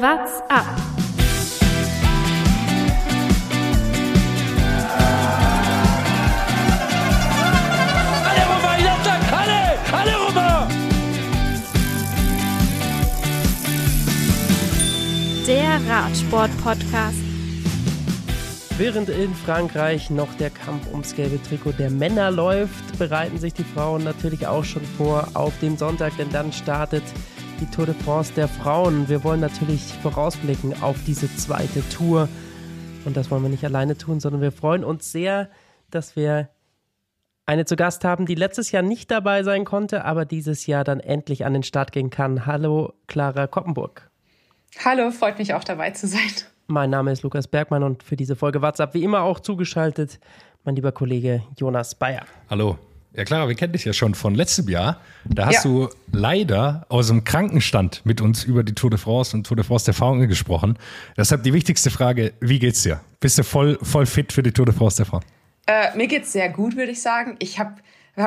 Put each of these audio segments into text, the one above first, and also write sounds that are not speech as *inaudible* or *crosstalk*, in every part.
What's up? Alle rüber, Jatzak, alle! Alle rüber! Der Radsport-Podcast. Während in Frankreich noch der Kampf ums gelbe Trikot der Männer läuft, bereiten sich die Frauen natürlich auch schon vor auf den Sonntag, denn dann startet die Tour de France der Frauen. Wir wollen natürlich vorausblicken auf diese zweite Tour. Und das wollen wir nicht alleine tun, sondern wir freuen uns sehr, dass wir eine zu Gast haben, die letztes Jahr nicht dabei sein konnte, aber dieses Jahr dann endlich an den Start gehen kann. Hallo, Clara Koppenburg. Hallo, freut mich auch dabei zu sein. Mein Name ist Lukas Bergmann und für diese Folge WhatsApp wie immer auch zugeschaltet mein lieber Kollege Jonas Bayer. Hallo. Ja klar, wir kennen dich ja schon von letztem Jahr. Da hast Ja. du leider aus dem Krankenstand mit uns über die Tour de France und Tour de France der Frauen gesprochen. Deshalb die wichtigste Frage, wie geht's dir? Bist du voll, voll fit für die Tour de France der Frauen? Äh, mir geht's sehr gut, würde ich sagen. Ich habe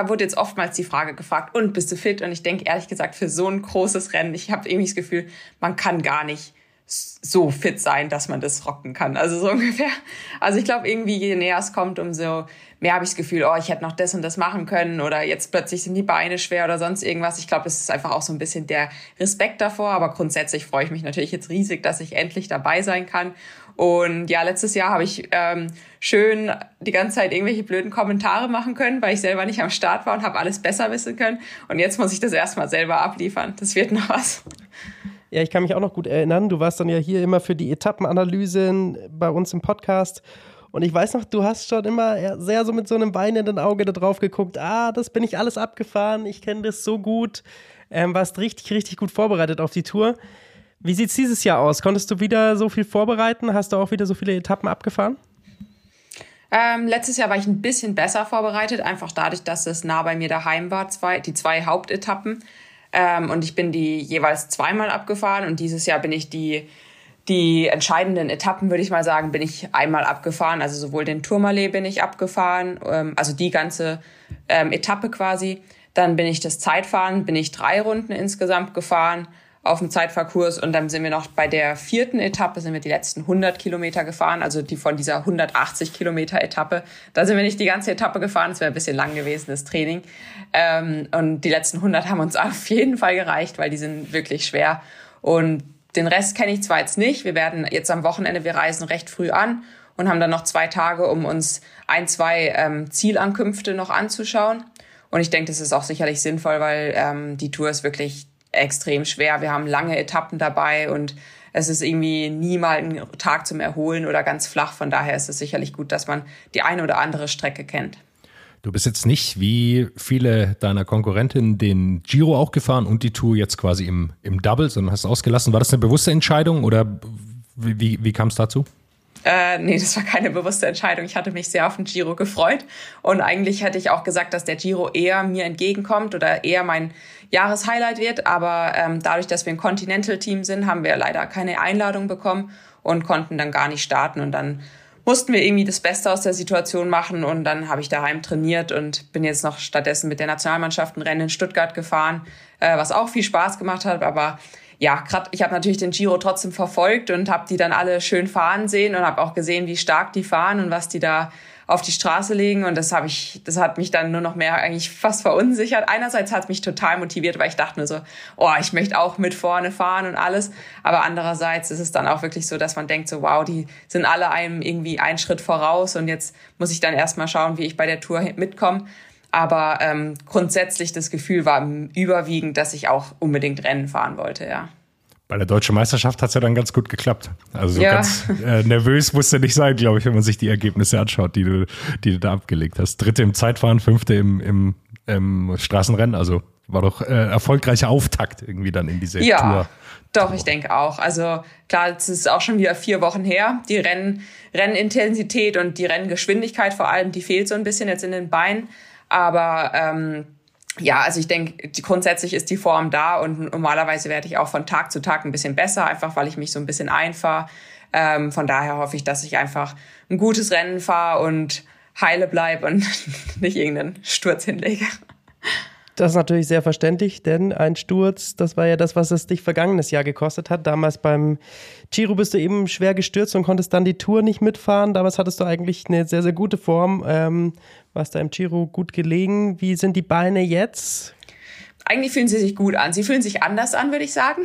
wurde jetzt oftmals die Frage gefragt, und bist du fit? Und ich denke ehrlich gesagt, für so ein großes Rennen, ich habe irgendwie das Gefühl, man kann gar nicht so fit sein, dass man das rocken kann. Also so *laughs* ungefähr. Also ich glaube, irgendwie, je näher es kommt, umso mehr habe ich das Gefühl, oh, ich hätte noch das und das machen können oder jetzt plötzlich sind die Beine schwer oder sonst irgendwas. Ich glaube, das ist einfach auch so ein bisschen der Respekt davor. Aber grundsätzlich freue ich mich natürlich jetzt riesig, dass ich endlich dabei sein kann. Und ja, letztes Jahr habe ich ähm, schön die ganze Zeit irgendwelche blöden Kommentare machen können, weil ich selber nicht am Start war und habe alles besser wissen können. Und jetzt muss ich das erstmal selber abliefern. Das wird noch was. Ja, ich kann mich auch noch gut erinnern. Du warst dann ja hier immer für die Etappenanalysen bei uns im Podcast. Und ich weiß noch, du hast schon immer sehr so mit so einem weinenden Auge da drauf geguckt. Ah, das bin ich alles abgefahren. Ich kenne das so gut. Ähm, warst richtig, richtig gut vorbereitet auf die Tour. Wie sieht's dieses Jahr aus? Konntest du wieder so viel vorbereiten? Hast du auch wieder so viele Etappen abgefahren? Ähm, letztes Jahr war ich ein bisschen besser vorbereitet, einfach dadurch, dass es nah bei mir daheim war, zwei, die zwei Hauptetappen. Ähm, und ich bin die jeweils zweimal abgefahren und dieses Jahr bin ich die, die entscheidenden Etappen, würde ich mal sagen, bin ich einmal abgefahren. Also sowohl den Tourmalet bin ich abgefahren, ähm, also die ganze ähm, Etappe quasi. Dann bin ich das Zeitfahren, bin ich drei Runden insgesamt gefahren auf dem Zeitfahrkurs und dann sind wir noch bei der vierten Etappe, sind wir die letzten 100 Kilometer gefahren, also die von dieser 180 Kilometer Etappe. Da sind wir nicht die ganze Etappe gefahren, das wäre ein bisschen lang gewesen, das Training. Ähm, und die letzten 100 haben uns *laughs* auf jeden Fall gereicht, weil die sind wirklich schwer. Und den Rest kenne ich zwar jetzt nicht, wir werden jetzt am Wochenende, wir reisen recht früh an und haben dann noch zwei Tage, um uns ein, zwei ähm, Zielankünfte noch anzuschauen. Und ich denke, das ist auch sicherlich sinnvoll, weil ähm, die Tour ist wirklich extrem schwer. Wir haben lange Etappen dabei und es ist irgendwie nie mal ein Tag zum Erholen oder ganz flach. Von daher ist es sicherlich gut, dass man die eine oder andere Strecke kennt. Du bist jetzt nicht wie viele deiner Konkurrentinnen den Giro auch gefahren und die Tour jetzt quasi im, im Double, sondern hast ausgelassen. War das eine bewusste Entscheidung oder wie, wie, wie kam es dazu? Äh, nee, das war keine bewusste Entscheidung. Ich hatte mich sehr auf den Giro gefreut. Und eigentlich hätte ich auch gesagt, dass der Giro eher mir entgegenkommt oder eher mein Jahreshighlight wird. Aber ähm, dadurch, dass wir ein Continental-Team sind, haben wir leider keine Einladung bekommen und konnten dann gar nicht starten. Und dann mussten wir irgendwie das Beste aus der Situation machen. Und dann habe ich daheim trainiert und bin jetzt noch stattdessen mit der Nationalmannschaft ein Rennen in Stuttgart gefahren, äh, was auch viel Spaß gemacht hat. Aber ja, gerade ich habe natürlich den Giro trotzdem verfolgt und habe die dann alle schön fahren sehen und habe auch gesehen, wie stark die fahren und was die da auf die Straße legen und das habe ich, das hat mich dann nur noch mehr eigentlich fast verunsichert. Einerseits hat es mich total motiviert, weil ich dachte nur so, oh, ich möchte auch mit vorne fahren und alles. Aber andererseits ist es dann auch wirklich so, dass man denkt so, wow, die sind alle einem irgendwie einen Schritt voraus und jetzt muss ich dann erstmal schauen, wie ich bei der Tour mitkomme. Aber ähm, grundsätzlich das Gefühl war überwiegend, dass ich auch unbedingt Rennen fahren wollte, ja. Bei der deutschen Meisterschaft hat es ja dann ganz gut geklappt. Also so Ja. ganz äh, nervös musst du nicht sein, glaube ich, wenn man sich die Ergebnisse anschaut, die du, die du da abgelegt hast. Dritte im Zeitfahren, fünfte im, im, im Straßenrennen. Also war doch äh, erfolgreicher Auftakt irgendwie dann in diese Ja, Tour. doch, ich denke auch. Also klar, es ist auch schon wieder vier Wochen her. Die Rennen, Rennintensität und die Renngeschwindigkeit vor allem, die fehlt so ein bisschen jetzt in den Beinen. Aber ähm, ja, also ich denke, grundsätzlich ist die Form da und normalerweise werde ich auch von Tag zu Tag ein bisschen besser, einfach weil ich mich so ein bisschen einfahre. Ähm, von daher hoffe ich, dass ich einfach ein gutes Rennen fahre und heile bleib und *laughs* nicht irgendeinen Sturz hinlege. Das ist natürlich sehr verständlich, denn ein Sturz, das war ja das, was es dich vergangenes Jahr gekostet hat. Damals beim Giro bist du eben schwer gestürzt und konntest dann die Tour nicht mitfahren. Damals hattest du eigentlich eine sehr, sehr gute Form. Ähm, warst da im Giro gut gelegen. Wie sind die Beine jetzt? Eigentlich fühlen sie sich gut an. Sie fühlen sich anders an, würde ich sagen.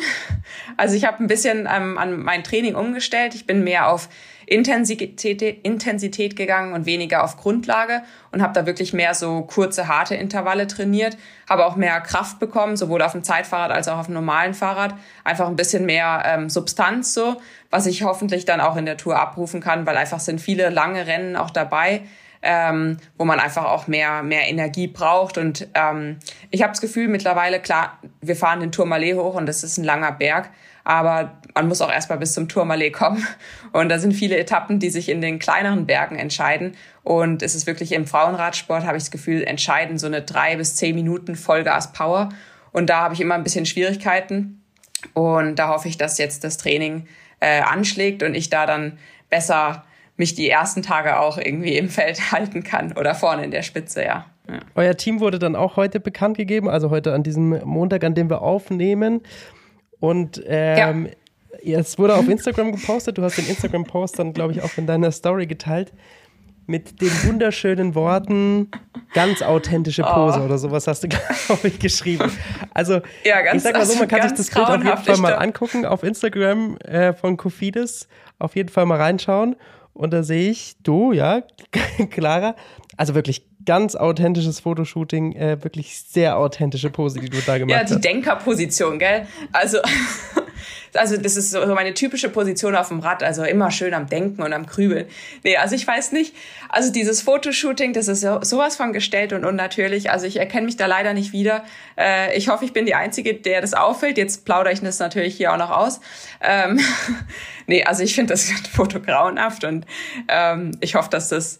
Also ich habe ein bisschen ähm, an mein Training umgestellt. Ich bin mehr auf Intensität, Intensität gegangen und weniger auf Grundlage und habe da wirklich mehr so kurze, harte Intervalle trainiert. Habe auch mehr Kraft bekommen, sowohl auf dem Zeitfahrrad als auch auf dem normalen Fahrrad. Einfach ein bisschen mehr ähm, Substanz so, was ich hoffentlich dann auch in der Tour abrufen kann, weil einfach sind viele lange Rennen auch dabei. Ähm, wo man einfach auch mehr, mehr Energie braucht. Und ähm, ich habe das Gefühl mittlerweile, klar, wir fahren den Tourmalet hoch und das ist ein langer Berg, aber man muss auch erstmal bis zum Tourmalet kommen. Und da sind viele Etappen, die sich in den kleineren Bergen entscheiden. Und es ist wirklich im Frauenradsport, habe ich das Gefühl, entscheiden so eine drei bis zehn Minuten Vollgas Power. Und da habe ich immer ein bisschen Schwierigkeiten. Und da hoffe ich, dass jetzt das Training äh, anschlägt und ich da dann besser mich die ersten Tage auch irgendwie im Feld *laughs* halten kann oder vorne in der Spitze, ja. Euer Team wurde dann auch heute bekannt gegeben, also heute an diesem Montag, an dem wir aufnehmen. Und ähm, ja. es wurde auf Instagram gepostet. Du hast den Instagram-Post dann, glaube ich, auch in deiner Story geteilt. Mit den wunderschönen Worten ganz authentische oh. Pose oh. oder sowas hast du, *laughs* glaube ich, geschrieben. Also, ja, ganz, ich sag mal so, man kann sich das Bild auf jeden Fall mal angucken auf Instagram äh, von Kofidis. Auf jeden Fall mal reinschauen. Und da sehe ich, du, ja, *laughs* Clara, also wirklich ganz authentisches Fotoshooting, äh, wirklich sehr authentische Pose, die du da gemacht hast. Ja, die Denkerposition, gell? Also, *laughs* also das ist so meine typische Position auf dem Rad, also immer schön am Denken und am Grübeln. Nee, also ich weiß nicht, also dieses Fotoshooting, das ist so, sowas von gestellt und unnatürlich, also ich erkenne mich da leider nicht wieder. Äh, ich hoffe, ich bin die Einzige, der das auffällt. Jetzt plaudere ich das natürlich hier auch noch aus. Ähm, *laughs* nee, also ich finde das Foto *laughs* grauenhaft und ähm, ich hoffe, dass das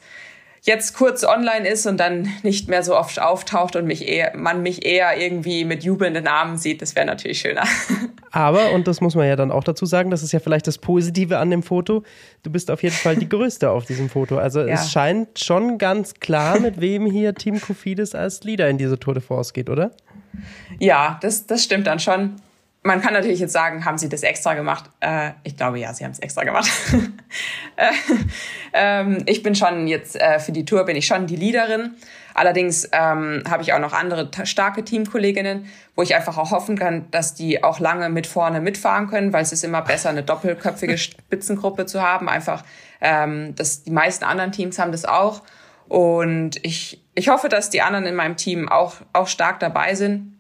jetzt kurz online ist und dann nicht mehr so oft auftaucht und mich eher, man mich eher irgendwie mit jubelnden Armen sieht, das wäre natürlich schöner. *laughs* Aber, und das muss man ja dann auch dazu sagen, das ist ja vielleicht das Positive an dem Foto, du bist auf jeden Fall die Größte auf diesem Foto. Also ja. es scheint schon ganz klar, mit wem hier Team Kofidis als Leader in diese Tour de France geht, oder? Ja, das, das stimmt dann schon man kann natürlich jetzt sagen, haben sie das extra gemacht? Äh, ich glaube ja, sie haben es extra gemacht. *laughs* äh, ähm, ich bin schon jetzt äh, für die Tour bin ich schon die Leaderin. Allerdings ähm, habe ich auch noch andere starke Teamkolleginnen, wo ich einfach auch hoffen kann, dass die auch lange mit vorne mitfahren können, weil es ist immer besser, eine doppelköpfige *laughs* Spitzengruppe zu haben. Einfach, ähm, dass die meisten anderen Teams haben das auch. Und ich, ich hoffe, dass die anderen in meinem Team auch, auch stark dabei sind.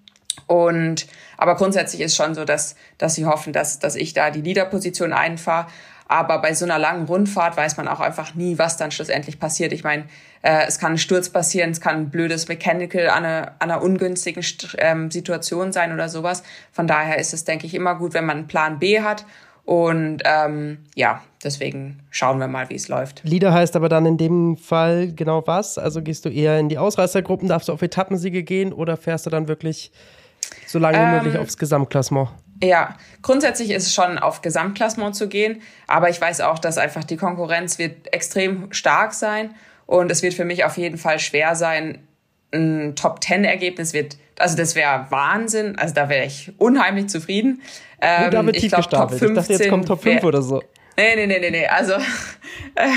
Und aber grundsätzlich ist schon so, dass, dass sie hoffen, dass, dass ich da die Leaderposition einfahre. Aber bei so einer langen Rundfahrt weiß man auch einfach nie, was dann schlussendlich passiert. Ich meine, äh, es kann ein Sturz passieren, es kann ein blödes Mechanical an einer, an einer ungünstigen ähm, Situation sein oder sowas. Von daher ist es, denke ich, immer gut, wenn man einen Plan B hat. Und ähm, ja, deswegen schauen wir mal, wie es läuft. Leader heißt aber dann in dem Fall genau was? Also gehst du eher in die Ausreißergruppen, darfst du auf Etappensiege gehen oder fährst du dann wirklich so lange wie möglich ähm, aufs Gesamtklassement. Ja, grundsätzlich ist es schon auf Gesamtklassement zu gehen, aber ich weiß auch, dass einfach die Konkurrenz wird extrem stark sein und es wird für mich auf jeden Fall schwer sein, ein Top Ten Ergebnis wird, also das wäre Wahnsinn, also da wäre ich unheimlich zufrieden. Ähm, da wird ich glaube Top 15 ich dachte, jetzt kommt Top 5 oder so. Nee, nee, nee, nee, nee. Also, *laughs* äh,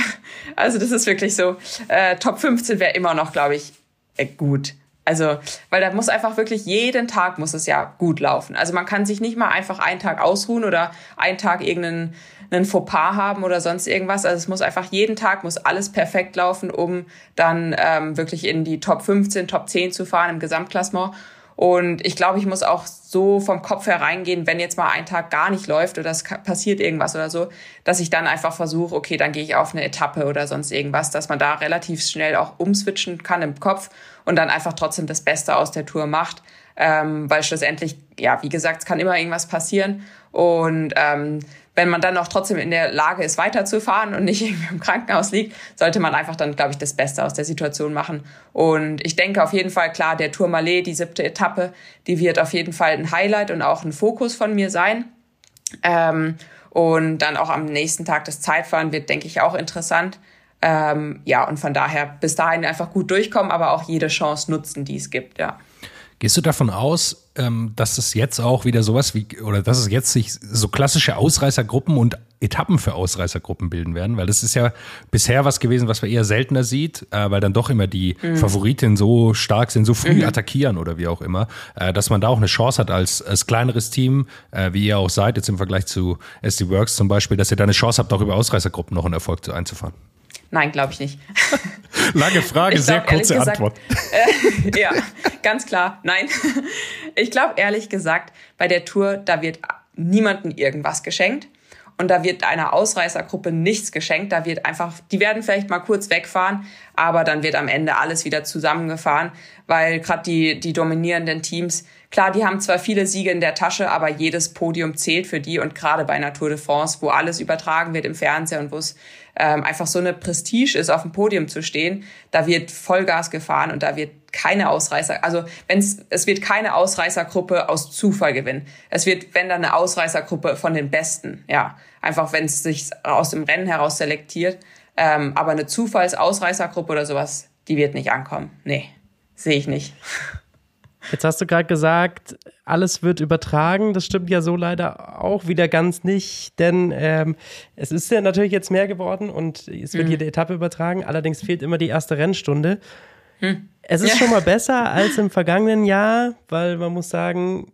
also das ist wirklich so. Äh, Top 15 wäre immer noch, glaube ich, äh, gut. Also, weil da muss einfach wirklich jeden Tag muss es ja gut laufen. Also man kann sich nicht mal einfach einen Tag ausruhen oder einen Tag irgendeinen einen Fauxpas haben oder sonst irgendwas. Also es muss einfach jeden Tag muss alles perfekt laufen, um dann ähm, wirklich in die Top 15, Top 10 zu fahren im Gesamtklassement. Und ich glaube, ich muss auch so vom Kopf her reingehen, wenn jetzt mal ein Tag gar nicht läuft oder es passiert irgendwas oder so, dass ich dann einfach versuche, okay, dann gehe ich auf eine Etappe oder sonst irgendwas, dass man da relativ schnell auch umswitchen kann im Kopf und dann einfach trotzdem das Beste aus der Tour macht. Ähm, weil schlussendlich, ja, wie gesagt, es kann immer irgendwas passieren. Und ähm, wenn man dann auch trotzdem in der Lage ist, weiterzufahren und nicht *laughs* irgendwie im Krankenhaus liegt, sollte man einfach dann, glaube ich, das Beste aus der Situation machen. Und ich denke auf jeden Fall, klar, der Tourmalet, die siebte Etappe, die wird auf jeden Fall ein Highlight und auch ein Fokus von mir sein. Ähm, und dann auch am nächsten Tag das Zeitfahren wird, denke ich, auch interessant. Ähm, ja, und von daher bis dahin einfach gut durchkommen, aber auch jede Chance nutzen, die es gibt, ja. Gehst du davon aus, ähm, dass es jetzt auch wieder sowas wie, oder dass es jetzt sich so klassische Ausreißergruppen und Etappen für Ausreißergruppen bilden werden? Weil das ist ja bisher was gewesen, was man eher seltener sieht, äh, weil dann doch immer die mhm. Favoritinnen so stark sind, so früh mhm. attackieren oder wie auch immer, äh, dass man da auch eine Chance hat als, als kleineres Team, äh, wie ihr auch seid, jetzt im Vergleich zu SD Works zum Beispiel, dass ihr da eine Chance habt, auch über Ausreißergruppen noch einen Erfolg zu, einzufahren. Nein, glaube ich nicht. *laughs* Lange Frage, glaub, sehr kurze gesagt, Antwort. *laughs* Äh, ja, ganz klar, nein. *laughs* Ich glaube ehrlich gesagt, bei der Tour, da wird niemandem irgendwas geschenkt und da wird einer Ausreißergruppe nichts geschenkt. Da wird einfach, die werden vielleicht mal kurz wegfahren, aber dann wird am Ende alles wieder zusammengefahren, weil gerade die, die dominierenden Teams, klar, die haben zwar viele Siege in der Tasche, aber jedes Podium zählt für die und gerade bei einer Tour de France, wo alles übertragen wird im Fernsehen und wo es ähm, einfach so eine Prestige ist, auf dem Podium zu stehen, da wird Vollgas gefahren und da wird keine Ausreißer, also wenn's, es wird keine Ausreißergruppe aus Zufall gewinnen. Es wird, wenn dann eine Ausreißergruppe von den Besten, ja. Einfach, wenn es sich aus dem Rennen heraus selektiert. Ähm, aber eine Zufallsausreißergruppe oder sowas, die wird nicht ankommen. Nee, sehe ich nicht. *laughs* Jetzt hast du gerade gesagt, alles wird übertragen. Das stimmt ja so leider auch wieder ganz nicht, denn ähm, es ist ja natürlich jetzt mehr geworden und es wird mhm. jede Etappe übertragen. Allerdings fehlt immer die erste Rennstunde. Hm. Es ist ja. schon mal besser *laughs* als im vergangenen Jahr, weil man muss sagen,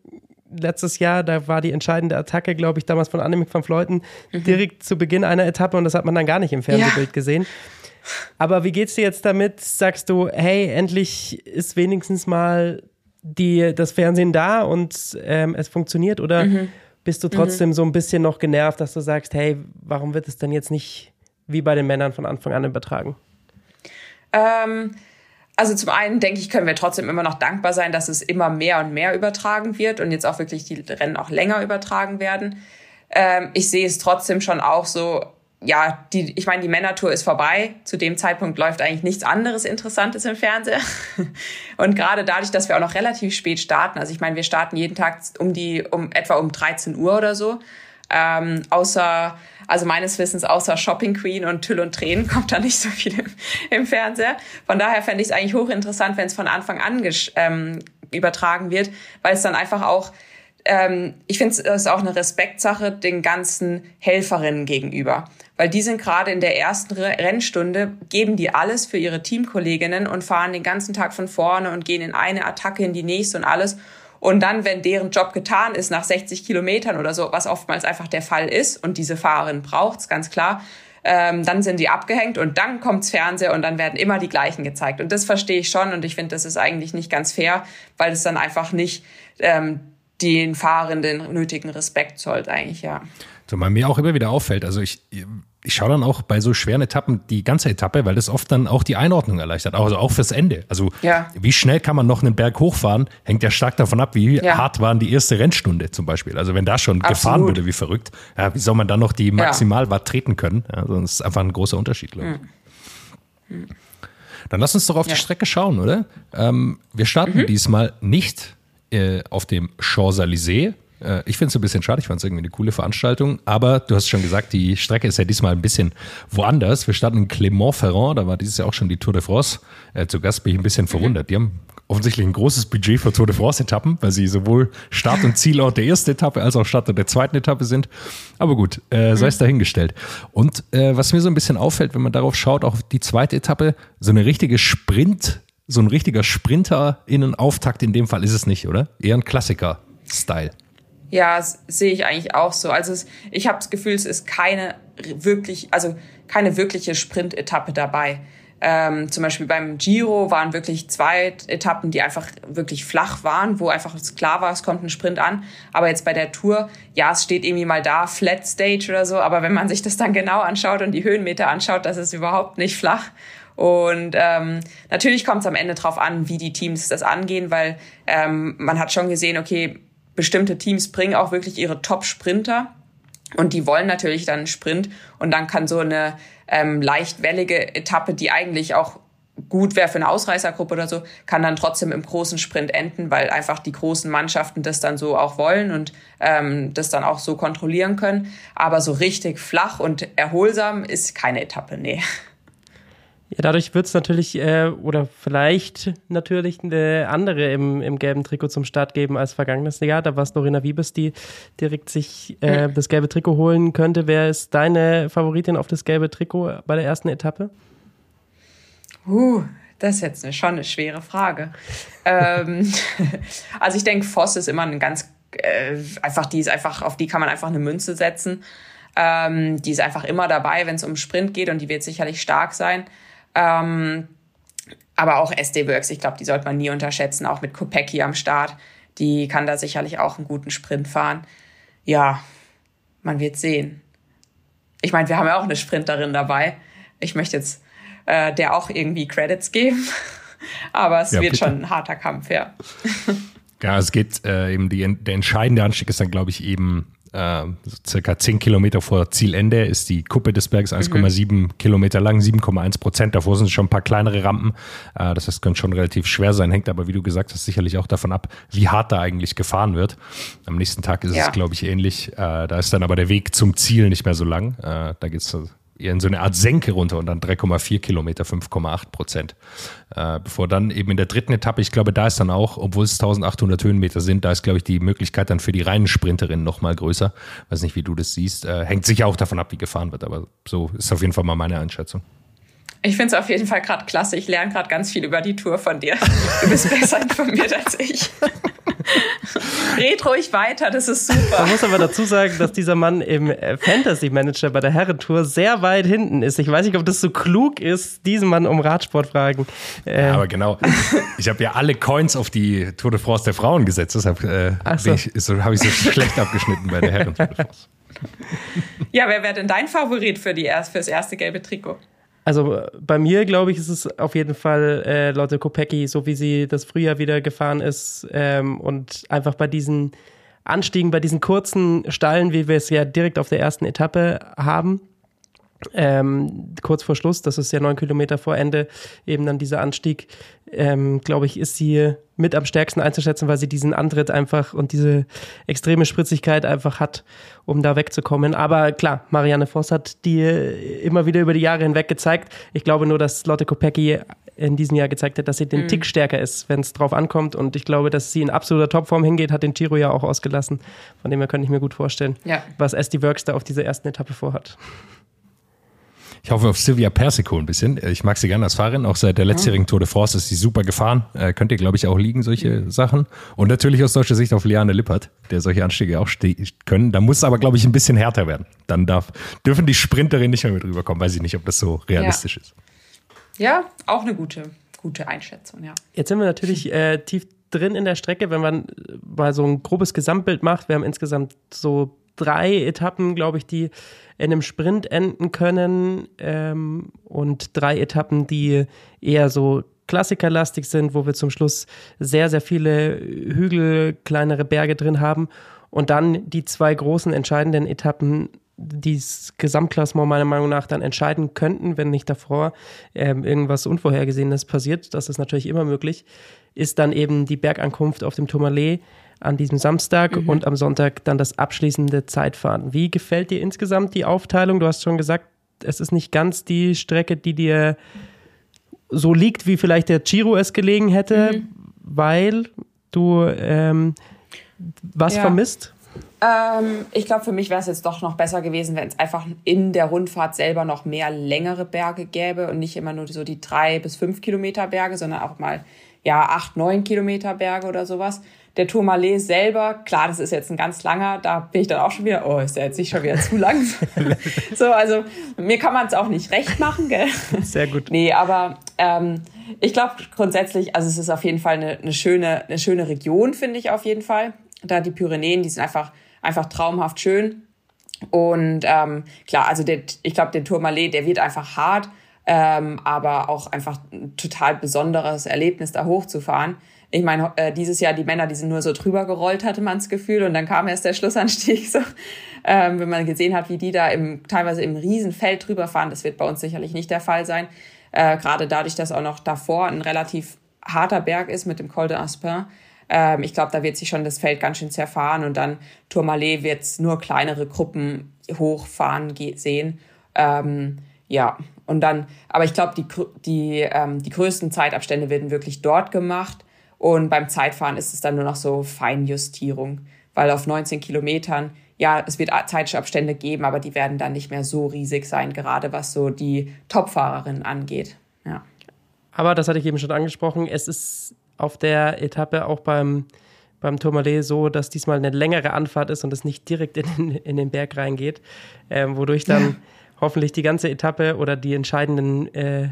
letztes Jahr, da war die entscheidende Attacke, glaube ich, damals von Annemiek van Fleuten mhm. direkt zu Beginn einer Etappe und das hat man dann gar nicht im Fernsehbild ja. gesehen. Aber wie geht's dir jetzt damit? Sagst du, hey, endlich ist wenigstens mal die, das Fernsehen da und ähm, es funktioniert? Oder mhm. bist du trotzdem mhm. so ein bisschen noch genervt, dass du sagst, hey, warum wird es denn jetzt nicht wie bei den Männern von Anfang an übertragen? Ähm, also zum einen denke ich, können wir trotzdem immer noch dankbar sein, dass es immer mehr und mehr übertragen wird und jetzt auch wirklich die Rennen auch länger übertragen werden. Ähm, ich sehe es trotzdem schon auch so, ja, die, ich meine, die Männertour ist vorbei. Zu dem Zeitpunkt läuft eigentlich nichts anderes Interessantes im Fernseher. *laughs* Und gerade dadurch, dass wir auch noch relativ spät starten, also ich meine, wir starten jeden Tag um die, um etwa um 13 Uhr oder so. Ähm, außer, also meines Wissens, außer Shopping Queen und Tüll und Tränen *laughs* kommt da nicht so viel im, im Fernseher. Von daher fände ich es eigentlich hochinteressant, wenn es von Anfang an ähm, übertragen wird, weil es dann einfach auch ähm, ich finde, es ist auch eine Respektsache den ganzen Helferinnen gegenüber. Weil die sind gerade in der ersten Rennstunde, geben die alles für ihre Teamkolleginnen und fahren den ganzen Tag von vorne und gehen in eine Attacke in die nächste und alles. Und dann, wenn deren Job getan ist, nach 60 Kilometern oder so, was oftmals einfach der Fall ist, und diese Fahrerin braucht's ganz klar, ähm, dann sind die abgehängt und dann kommt's Fernseher und dann werden immer die gleichen gezeigt. Und das verstehe ich schon und ich finde, das ist eigentlich nicht ganz fair, weil es dann einfach nicht ähm, den Fahrenden nötigen Respekt zollt eigentlich, ja. So, bei mir auch immer wieder auffällt, also ich, ich schaue dann auch bei so schweren Etappen die ganze Etappe, weil das oft dann auch die Einordnung erleichtert, also auch fürs Ende. Also ja. wie schnell kann man noch einen Berg hochfahren, hängt ja stark davon ab, wie ja. hart waren die erste Rennstunde zum Beispiel. Also wenn da schon Absolut. gefahren wurde wie verrückt, ja, wie soll man dann noch die Maximalwatt treten können? Also das ist einfach ein großer Unterschied, glaube ich. Mhm. Dann lass uns doch auf die Strecke schauen, oder? Ähm, wir starten mhm. diesmal nicht äh, auf dem Champs-Élysées. Äh, ich finde es ein bisschen schade, ich fand es irgendwie eine coole Veranstaltung, aber du hast schon gesagt, die Strecke ist ja diesmal ein bisschen woanders. Wir starten in Clermont-Ferrand, da war dieses Jahr auch schon die Tour de France. Äh, zu Gast bin ich ein bisschen verwundert. Die haben offensichtlich ein großes Budget für Tour de France-Etappen, weil sie sowohl Start- und Zielort der ersten Etappe als auch Start- der zweiten Etappe sind. Aber gut, äh, sei es dahingestellt. Und äh, was mir so ein bisschen auffällt, wenn man darauf schaut, auch die zweite Etappe, so eine richtige Sprint- so ein richtiger Sprinter-Innen-Auftakt in dem Fall ist es nicht, oder? Eher ein Klassiker-Style. Ja, sehe ich eigentlich auch so. Also es, ich habe das Gefühl, es ist keine wirklich, also keine wirkliche Sprint-Etappe dabei. Ähm, zum Beispiel beim Giro waren wirklich zwei Etappen, die einfach wirklich flach waren, wo einfach klar war, es kommt ein Sprint an. Aber jetzt bei der Tour, ja, es steht irgendwie mal da, Flat Stage oder so, aber wenn man sich das dann genau anschaut und die Höhenmeter anschaut, das ist überhaupt nicht flach. Und ähm, natürlich kommt es am Ende drauf an, wie die Teams das angehen, weil ähm, man hat schon gesehen, okay, bestimmte Teams bringen auch wirklich ihre Top-Sprinter und die wollen natürlich dann einen Sprint und dann kann so eine ähm, leicht wellige Etappe, die eigentlich auch gut wäre für eine Ausreißergruppe oder so, kann dann trotzdem im großen Sprint enden, weil einfach die großen Mannschaften das dann so auch wollen und ähm, das dann auch so kontrollieren können. Aber so richtig flach und erholsam ist keine Etappe, nee. Ja, dadurch wird es natürlich äh, oder vielleicht natürlich eine andere im, im gelben Trikot zum Start geben als vergangenes Jahr. Da war es Norina Wiebes, die direkt sich äh, das gelbe Trikot holen könnte. Wer ist deine Favoritin auf das gelbe Trikot bei der ersten Etappe? Uh, das ist jetzt eine, schon eine schwere Frage. ähm, *laughs* also ich denke, Voss ist immer ein ganz äh, einfach, die ist einfach, auf die kann man einfach eine Münze setzen. Ähm, die ist einfach immer dabei, wenn es um Sprint geht und die wird sicherlich stark sein. Ähm, aber auch SD Works, ich glaube, die sollte man nie unterschätzen, auch mit Kopecki am Start. Die kann da sicherlich auch einen guten Sprint fahren. Ja, man wird sehen. Ich meine, wir haben ja auch eine Sprinterin dabei. Ich möchte jetzt äh, der auch irgendwie Credits geben. *laughs* Aber es ja, wird bitte. schon ein harter Kampf, ja. Ja, es geht äh, eben, die, der entscheidende Anstieg ist dann, glaube ich, eben äh, circa 10 Kilometer vor Zielende ist die Kuppe des Berges 1,7 mhm. Kilometer lang, 7,1 Prozent. Davor sind schon ein paar kleinere Rampen. Äh, das heißt, könnte schon relativ schwer sein, hängt aber, wie du gesagt hast, sicherlich auch davon ab, wie hart da eigentlich gefahren wird. Am nächsten Tag ist ja. es, glaube ich, ähnlich. Äh, da ist dann aber der Weg zum Ziel nicht mehr so lang. Äh, da geht es in so eine Art Senke runter und dann 3,4 Kilometer, 5,8 Prozent. Äh, bevor dann eben in der dritten Etappe, ich glaube, da ist dann auch, obwohl es 1800 Höhenmeter sind, da ist, glaube ich, die Möglichkeit dann für die reinen Sprinterinnen nochmal größer. Weiß nicht, wie du das siehst. Äh, hängt sicher auch davon ab, wie gefahren wird, aber so ist auf jeden Fall mal meine Einschätzung. Ich finde es auf jeden Fall gerade klasse. Ich lerne gerade ganz viel über die Tour von dir. Du bist besser informiert als ich. *laughs* Red ruhig weiter, das ist super. Man muss aber dazu sagen, dass dieser Mann im äh, Fantasy Manager bei der Herrentour sehr weit hinten ist. Ich weiß nicht, ob das so klug ist, diesen Mann um Radsport fragen. Äh, ja, aber genau. Ich habe ja alle Coins auf die Tour de France der Frauen gesetzt. Deshalb äh, so. ich, so, habe ich so schlecht abgeschnitten bei der Herren-Tour de France. Ja, wer wäre denn dein Favorit für, die, für das erste gelbe Trikot? Also bei mir, glaube ich, ist es auf jeden Fall äh, Lotte Kopecki, so wie sie das Frühjahr wieder gefahren ist ähm, und einfach bei diesen Anstiegen, bei diesen kurzen Stallen, wie wir es ja direkt auf der ersten Etappe haben, ähm, kurz vor Schluss, das ist ja neun Kilometer vor Ende, eben dann dieser Anstieg, ähm, glaube ich, ist sie mit am stärksten einzuschätzen, weil sie diesen Antritt einfach und diese extreme Spritzigkeit einfach hat, um da wegzukommen. Aber klar, Marianne Voss hat die immer wieder über die Jahre hinweg gezeigt. Ich glaube nur, dass Lotte Kopecki in diesem Jahr gezeigt hat, dass sie den mhm. Tick stärker ist, wenn es drauf ankommt. Und ich glaube, dass sie in absoluter Topform hingeht, hat den Giro ja auch ausgelassen. Von dem her könnte ich mir gut vorstellen, ja. was SD Works da auf dieser ersten Etappe vorhat. Ich hoffe auf Sylvia Persico ein bisschen. Ich mag sie gerne als Fahrerin. Auch seit der letztjährigen Tour de France ist sie super gefahren. Äh, könnt ihr, glaube ich, auch liegen, solche Sachen. Und natürlich aus deutscher Sicht auf Liane Lippert, der solche Anstiege auch können. Da muss es aber, glaube ich, ein bisschen härter werden. Dann darf, dürfen die Sprinterinnen nicht mehr mit rüberkommen. Weiß ich nicht, ob das so realistisch ja. ist. Ja, auch eine gute, gute Einschätzung, ja. Jetzt sind wir natürlich äh, tief drin in der Strecke, wenn man mal so ein grobes Gesamtbild macht. Wir haben insgesamt so drei Etappen, glaube ich, die in einem Sprint enden können ähm, und drei Etappen, die eher so klassikerlastig sind, wo wir zum Schluss sehr, sehr viele Hügel, kleinere Berge drin haben und dann die zwei großen entscheidenden Etappen, die das Gesamtklassement meiner Meinung nach dann entscheiden könnten, wenn nicht davor ähm, irgendwas Unvorhergesehenes passiert, das ist natürlich immer möglich, ist dann eben die Bergankunft auf dem Tourmalet, an diesem Samstag mhm. und am Sonntag dann das abschließende Zeitfahren. Wie gefällt dir insgesamt die Aufteilung? Du hast schon gesagt, es ist nicht ganz die Strecke, die dir so liegt, wie vielleicht der Giro es gelegen hätte, mhm. weil du ähm, was ja. vermisst? Ähm, ich glaube, für mich wäre es jetzt doch noch besser gewesen, wenn es einfach in der Rundfahrt selber noch mehr längere Berge gäbe und nicht immer nur so die drei bis fünf Kilometer Berge, sondern auch mal ja acht, neun Kilometer Berge oder sowas. Der Tourmalet selber, klar, das ist jetzt ein ganz langer, da bin ich dann auch schon wieder, oh, ist der jetzt nicht schon wieder zu lang? *laughs* so, also mir kann man es auch nicht recht machen, gell? Sehr gut. Nee, aber ähm, ich glaube grundsätzlich, also es ist auf jeden Fall eine, eine schöne, eine schöne Region, finde ich auf jeden Fall. Da die Pyrenäen, die sind einfach, einfach traumhaft schön. Und ähm, klar, also der, ich glaube, der Tourmalet, der wird einfach hart, ähm, aber auch einfach ein total besonderes Erlebnis, da hochzufahren ich meine, äh, dieses Jahr die Männer, die sind nur so drüber gerollt, hatte man das Gefühl. Und dann kam erst der Schlussanstieg. *laughs* So, ähm, wenn man gesehen hat, wie die da im, teilweise im Riesenfeld drüber fahren. Das wird bei uns sicherlich nicht der Fall sein. Äh, Gerade dadurch, dass auch noch davor ein relativ harter Berg ist mit dem Col de Aspin. Ähm, ich glaube, da wird sich schon das Feld ganz schön zerfahren. Und dann Tourmalet wird nur kleinere Gruppen hochfahren sehen. Ähm, ja, und dann, aber ich glaube, die, die, ähm, die größten Zeitabstände werden wirklich dort gemacht. Und beim Zeitfahren ist es dann nur noch so Feinjustierung, weil auf 19 Kilometern, ja, es wird Zeitabstände geben, aber die werden dann nicht mehr so riesig sein, gerade was so die Topfahrerinnen angeht. Ja. Aber das hatte ich eben schon angesprochen, es ist auf der Etappe auch beim, beim Tourmalet so, dass diesmal eine längere Anfahrt ist und es nicht direkt in, in den Berg reingeht, ähm, wodurch dann ja. hoffentlich die ganze Etappe oder die entscheidenden äh,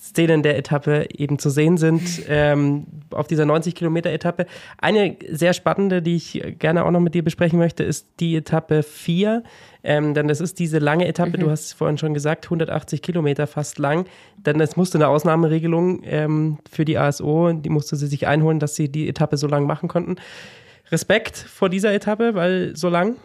Szenen der Etappe eben zu sehen sind ähm, auf dieser 90 Kilometer Etappe. Eine sehr spannende, die ich gerne auch noch mit dir besprechen möchte, ist die Etappe 4. Ähm, denn das ist diese lange Etappe, mhm. du hast es vorhin schon gesagt, 180 Kilometer fast lang. Denn es musste eine Ausnahmeregelung ähm, für die ASO, die musste sie sich einholen, dass sie die Etappe so lang machen konnten. Respekt vor dieser Etappe, weil so lang.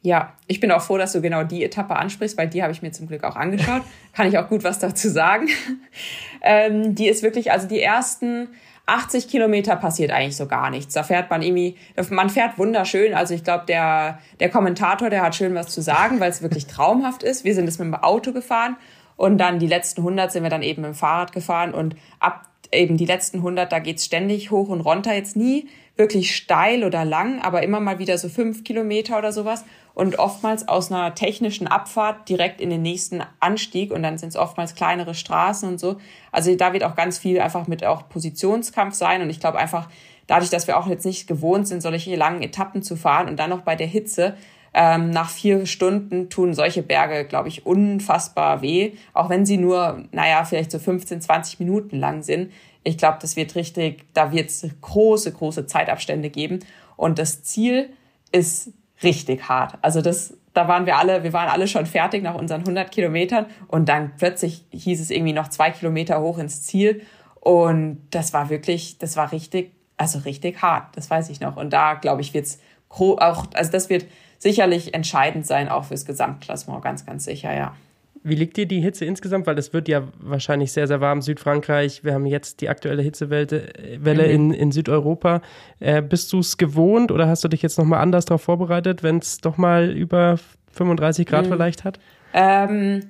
Ja, ich bin auch froh, dass du genau die Etappe ansprichst, weil die habe ich mir zum Glück auch angeschaut. *laughs* Kann ich auch gut was dazu sagen. *laughs* ähm, die ist wirklich, also die ersten 80 Kilometer passiert eigentlich so gar nichts. Da fährt man irgendwie, man fährt wunderschön. Also ich glaube, der, der Kommentator, der hat schön was zu sagen, weil es wirklich *laughs* traumhaft ist. Wir sind es mit dem Auto gefahren und dann die letzten 100 sind wir dann eben mit dem Fahrrad gefahren und ab eben die letzten 100, da geht's ständig hoch und runter. Jetzt nie wirklich steil oder lang, aber immer mal wieder so fünf Kilometer oder sowas und oftmals aus einer technischen Abfahrt direkt in den nächsten Anstieg und dann sind es oftmals kleinere Straßen und so. Also da wird auch ganz viel einfach mit auch Positionskampf sein und ich glaube einfach dadurch, dass wir auch jetzt nicht gewohnt sind, solche langen Etappen zu fahren und dann noch bei der Hitze, ähm, nach vier Stunden tun solche Berge, glaube ich, unfassbar weh, auch wenn sie nur, naja, vielleicht so 15, 20 Minuten lang sind. Ich glaube, das wird richtig, da wird es große, große Zeitabstände geben. Und das Ziel ist richtig hart. Also das, da waren wir alle, wir waren alle schon fertig nach unseren 100 Kilometern und dann plötzlich hieß es irgendwie noch zwei Kilometer hoch ins Ziel und das war wirklich, das war richtig, also richtig hart. Das weiß ich noch. Und da glaube ich wird's auch, also das wird sicherlich entscheidend sein auch fürs Gesamtklassement, ganz, ganz sicher, ja. Wie liegt dir die Hitze insgesamt? Weil es wird ja wahrscheinlich sehr, sehr warm. Südfrankreich, wir haben jetzt die aktuelle Hitzewelle mhm. in, in Südeuropa. Äh, bist du es gewohnt oder hast du dich jetzt nochmal anders darauf vorbereitet, wenn es doch mal über 35 Grad mhm. vielleicht hat? Ähm,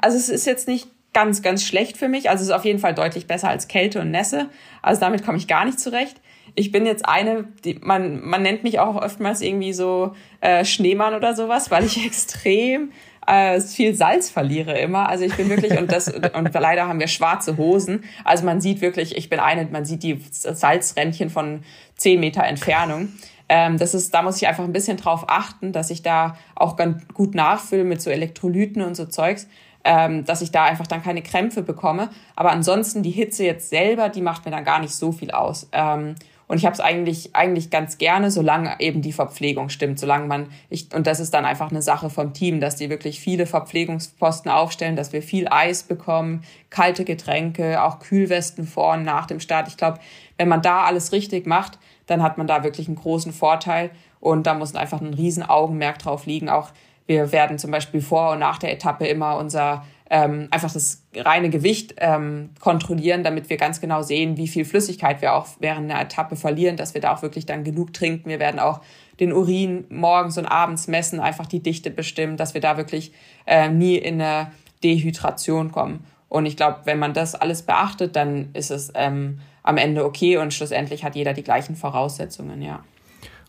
also es ist jetzt nicht ganz, ganz schlecht für mich. Also es ist auf jeden Fall deutlich besser als Kälte und Nässe. Also damit komme ich gar nicht zurecht. Ich bin jetzt eine, die, man, man nennt mich auch oftmals irgendwie so äh, Schneemann oder sowas, weil ich *laughs* extrem äh, viel Salz verliere immer. Also ich bin wirklich, und das, und leider haben wir schwarze Hosen. Also man sieht wirklich, ich bin eine, man sieht die Salzrändchen von zehn Meter Entfernung. Ähm, das ist, da muss ich einfach ein bisschen drauf achten, dass ich da auch ganz gut nachfülle mit so Elektrolyten und so Zeugs, ähm, dass ich da einfach dann keine Krämpfe bekomme. Aber ansonsten die Hitze jetzt selber, die macht mir dann gar nicht so viel aus. Ähm, und ich habe es eigentlich, eigentlich ganz gerne, solange eben die Verpflegung stimmt, solange man, ich, und das ist dann einfach eine Sache vom Team, dass die wirklich viele Verpflegungsposten aufstellen, dass wir viel Eis bekommen, kalte Getränke, auch Kühlwesten vor und nach dem Start. Ich glaube, wenn man da alles richtig macht, dann hat man da wirklich einen großen Vorteil. Und da muss einfach ein Riesenaugenmerk drauf liegen. Auch wir werden zum Beispiel vor und nach der Etappe immer unser ähm, einfach das reine Gewicht ähm, kontrollieren, damit wir ganz genau sehen, wie viel Flüssigkeit wir auch während einer Etappe verlieren, dass wir da auch wirklich dann genug trinken. Wir werden auch den Urin morgens und abends messen, einfach die Dichte bestimmen, dass wir da wirklich äh, nie in eine Dehydration kommen. Und ich glaube, wenn man das alles beachtet, dann ist es ähm, am Ende okay und schlussendlich hat jeder die gleichen Voraussetzungen, ja.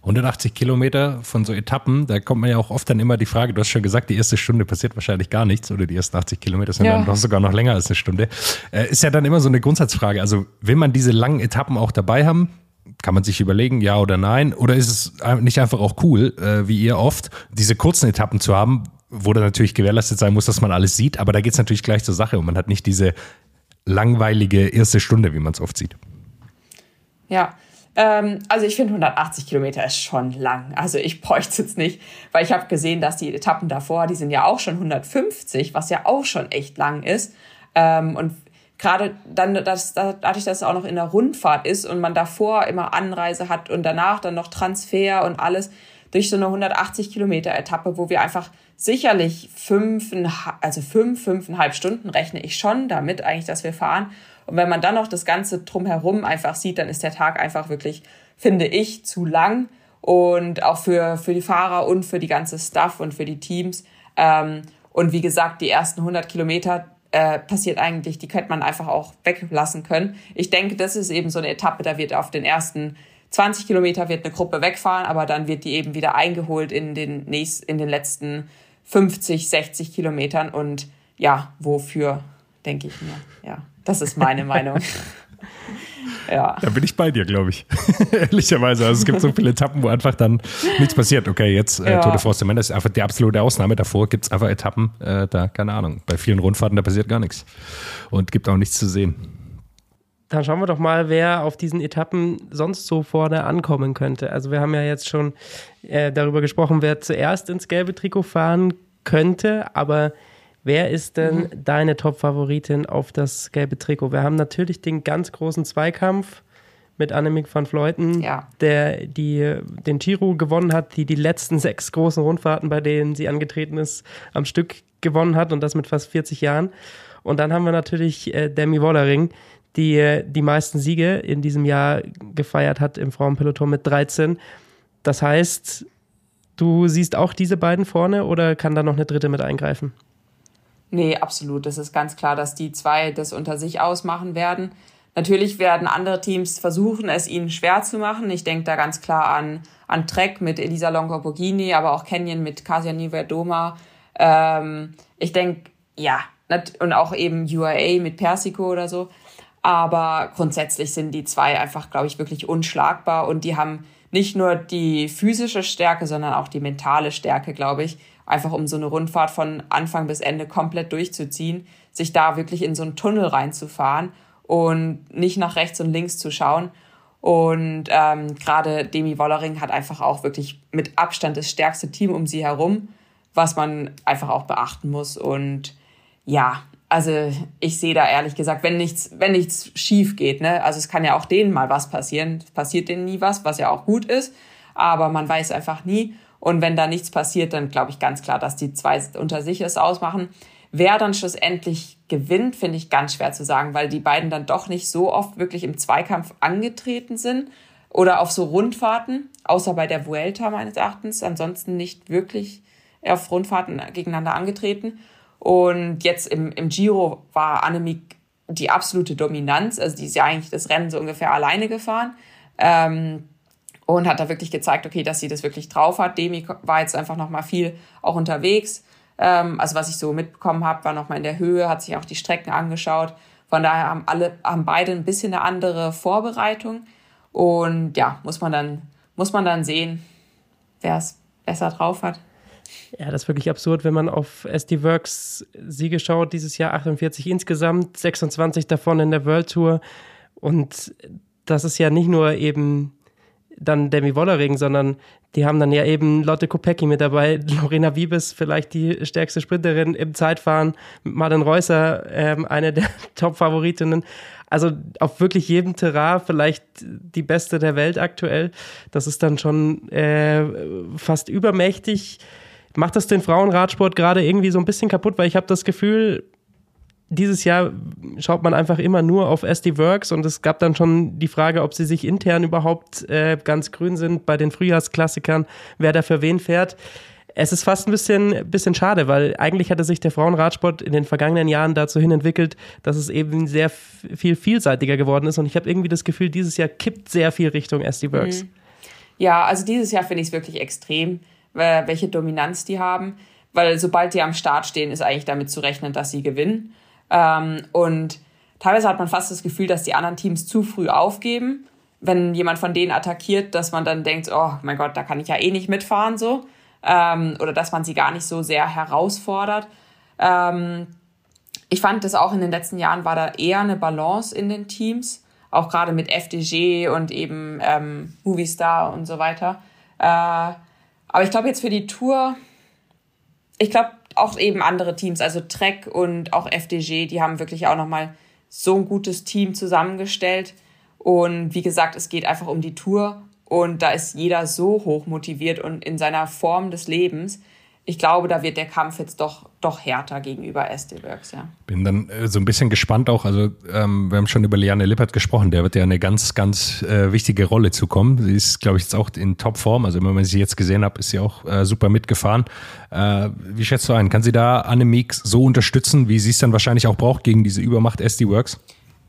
180 Kilometer von so Etappen, da kommt man ja auch oft dann immer die Frage, du hast schon gesagt, die erste Stunde passiert wahrscheinlich gar nichts oder die ersten 80 Kilometer sind ja. dann doch sogar noch länger als eine Stunde. Äh, ist ja dann immer so eine Grundsatzfrage. Also will man diese langen Etappen auch dabei haben? Kann man sich überlegen, ja oder nein? Oder ist es nicht einfach auch cool, äh, wie ihr oft, diese kurzen Etappen zu haben, wo dann natürlich gewährleistet sein muss, dass man alles sieht, aber da geht es natürlich gleich zur Sache und man hat nicht diese langweilige erste Stunde, wie man es oft sieht. Ja, ähm, also ich finde 180 Kilometer ist schon lang. Also ich bräuchte es jetzt nicht, weil ich habe gesehen, dass die Etappen davor, die sind ja auch schon 150, was ja auch schon echt lang ist. Ähm, und gerade dann, dass, dadurch, dass es auch noch in der Rundfahrt ist und man davor immer Anreise hat und danach dann noch Transfer und alles durch so eine 180 Kilometer Etappe, wo wir einfach sicherlich fünf, also fünf, fünfeinhalb Stunden rechne ich schon damit eigentlich, dass wir fahren. Und wenn man dann noch das Ganze drumherum einfach sieht, dann ist der Tag einfach wirklich, finde ich, zu lang. Und auch für, für die Fahrer und für die ganze Staff und für die Teams. Ähm, Und wie gesagt, die ersten 100 Kilometer äh, passiert eigentlich, die könnte man einfach auch weglassen können. Ich denke, das ist eben so eine Etappe, da wird auf den ersten 20 Kilometer wird eine Gruppe wegfahren, aber dann wird die eben wieder eingeholt in den, nächsten, in den letzten 50, 60 Kilometern. Und ja, wofür, denke ich mir. Ja, das ist meine Meinung. *laughs* Ja. Da bin ich bei dir, glaube ich. *laughs* Ehrlicherweise. Also es gibt so viele Etappen, wo einfach dann nichts passiert. Okay, jetzt äh, ja. Tour de France de ist einfach die absolute Ausnahme. Davor gibt es einfach Etappen, äh, da, keine Ahnung, bei vielen Rundfahrten, da passiert gar nichts. Und gibt auch nichts zu sehen. Dann schauen wir doch mal, wer auf diesen Etappen sonst so vorne ankommen könnte. Also wir haben ja jetzt schon äh, darüber gesprochen, wer zuerst ins gelbe Trikot fahren könnte, aber Wer ist denn mhm. deine Top-Favoritin auf das gelbe Trikot? Wir haben natürlich den ganz großen Zweikampf mit Annemiek van Vleuten, ja. der die, den Giro gewonnen hat, die die letzten *laughs* sechs großen Rundfahrten, bei denen sie angetreten ist, am Stück gewonnen hat und das mit fast 40 Jahren. Und dann haben wir natürlich äh, Demi Wollering, die äh, die meisten Siege in diesem Jahr gefeiert hat im Frauenpeloton mit 13. Das heißt, du siehst auch diese beiden vorne oder kann da noch eine dritte mit eingreifen? Nee, absolut. Das ist ganz klar, dass die zwei das unter sich ausmachen werden. Natürlich werden andere Teams versuchen, es ihnen schwer zu machen. Ich denke da ganz klar an, an Trek mit Elisa Longo-Borghini, aber auch Canyon mit Kasia Niverdoma. Ähm, ich denke, ja, und auch eben UAA mit Persico oder so. Aber grundsätzlich sind die zwei einfach, glaube ich, wirklich unschlagbar und die haben nicht nur die physische Stärke, sondern auch die mentale Stärke, glaube ich, einfach um so eine Rundfahrt von Anfang bis Ende komplett durchzuziehen, sich da wirklich in so einen Tunnel reinzufahren und nicht nach rechts und links zu schauen. Und ähm, gerade Demi Wollering hat einfach auch wirklich mit Abstand das stärkste Team um sie herum, was man einfach auch beachten muss. Und ja, also ich sehe da ehrlich gesagt, wenn nichts, wenn nichts schief geht, ne, also es kann ja auch denen mal was passieren, passiert denen nie was, was ja auch gut ist, aber man weiß einfach nie. Und wenn da nichts passiert, dann glaube ich ganz klar, dass die zwei unter sich es ausmachen. Wer dann schlussendlich gewinnt, finde ich ganz schwer zu sagen, weil die beiden dann doch nicht so oft wirklich im Zweikampf angetreten sind oder auf so Rundfahrten, außer bei der Vuelta meines Erachtens, ansonsten nicht wirklich auf Rundfahrten gegeneinander angetreten. Und jetzt im, im Giro war Annemiek die absolute Dominanz, also die ist ja eigentlich das Rennen so ungefähr alleine gefahren. Ähm, und hat da wirklich gezeigt, okay, dass sie das wirklich drauf hat. Demi war jetzt einfach noch mal viel auch unterwegs. Ähm, also was ich so mitbekommen habe, war noch mal in der Höhe, hat sich auch die Strecken angeschaut. Von daher haben alle, haben beide ein bisschen eine andere Vorbereitung. Und ja, muss man dann, muss man dann sehen, wer es besser drauf hat. Ja, das ist wirklich absurd, wenn man auf SD Works Siege schaut. Dieses Jahr 48 insgesamt, 26 davon in der World Tour. Und das ist ja nicht nur eben dann Demi Wollering, sondern die haben dann ja eben Lotte Kopecki mit dabei, *laughs* Lorena Wiebes, vielleicht die stärkste Sprinterin im Zeitfahren, Martin Reusser, ähm, eine der *laughs* Top-Favoritinnen. Also auf wirklich jedem Terrain vielleicht die beste der Welt aktuell. Das ist dann schon äh, fast übermächtig. Macht das den Frauenradsport gerade irgendwie so ein bisschen kaputt, weil ich habe das Gefühl, dieses Jahr schaut man einfach immer nur auf SD Works und es gab dann schon die Frage, ob sie sich intern überhaupt äh, ganz grün sind bei den Frühjahrsklassikern, wer da für wen fährt. Es ist fast ein bisschen, bisschen schade, weil eigentlich hatte sich der Frauenradsport in den vergangenen Jahren dazu hin entwickelt, dass es eben sehr viel vielseitiger geworden ist und ich habe irgendwie das Gefühl, dieses Jahr kippt sehr viel Richtung SD Works. Mhm. Ja, also dieses Jahr finde ich es wirklich extrem, welche Dominanz die haben, weil sobald die am Start stehen, ist eigentlich damit zu rechnen, dass sie gewinnen. Ähm, und teilweise hat man fast das Gefühl, dass die anderen Teams zu früh aufgeben. Wenn jemand von denen attackiert, dass man dann denkt, oh mein Gott, da kann ich ja eh nicht mitfahren so. Ähm, oder dass man sie gar nicht so sehr herausfordert. Ähm, ich fand das auch in den letzten Jahren war da eher eine Balance in den Teams, auch gerade mit FDG und eben ähm, Movistar und so weiter. Äh, aber ich glaube jetzt für die Tour, ich glaube, auch eben andere Teams, also Trek und auch FDG, die haben wirklich auch nochmal so ein gutes Team zusammengestellt. Und wie gesagt, es geht einfach um die Tour und da ist jeder so hoch motiviert und in seiner Form des Lebens. Ich glaube, da wird der Kampf jetzt doch, doch härter gegenüber SD Works, ja. Bin dann äh, so ein bisschen gespannt auch. Also, ähm, wir haben schon über Liane Lippert gesprochen. Der wird ja eine ganz, ganz äh, wichtige Rolle zukommen. Sie ist, glaube ich, jetzt auch in Topform. Also, wenn man sie jetzt gesehen hat, ist sie auch äh, super mitgefahren. Äh, wie schätzt du ein? Kann sie da Annemiek so unterstützen, wie sie es dann wahrscheinlich auch braucht gegen diese Übermacht SD Works?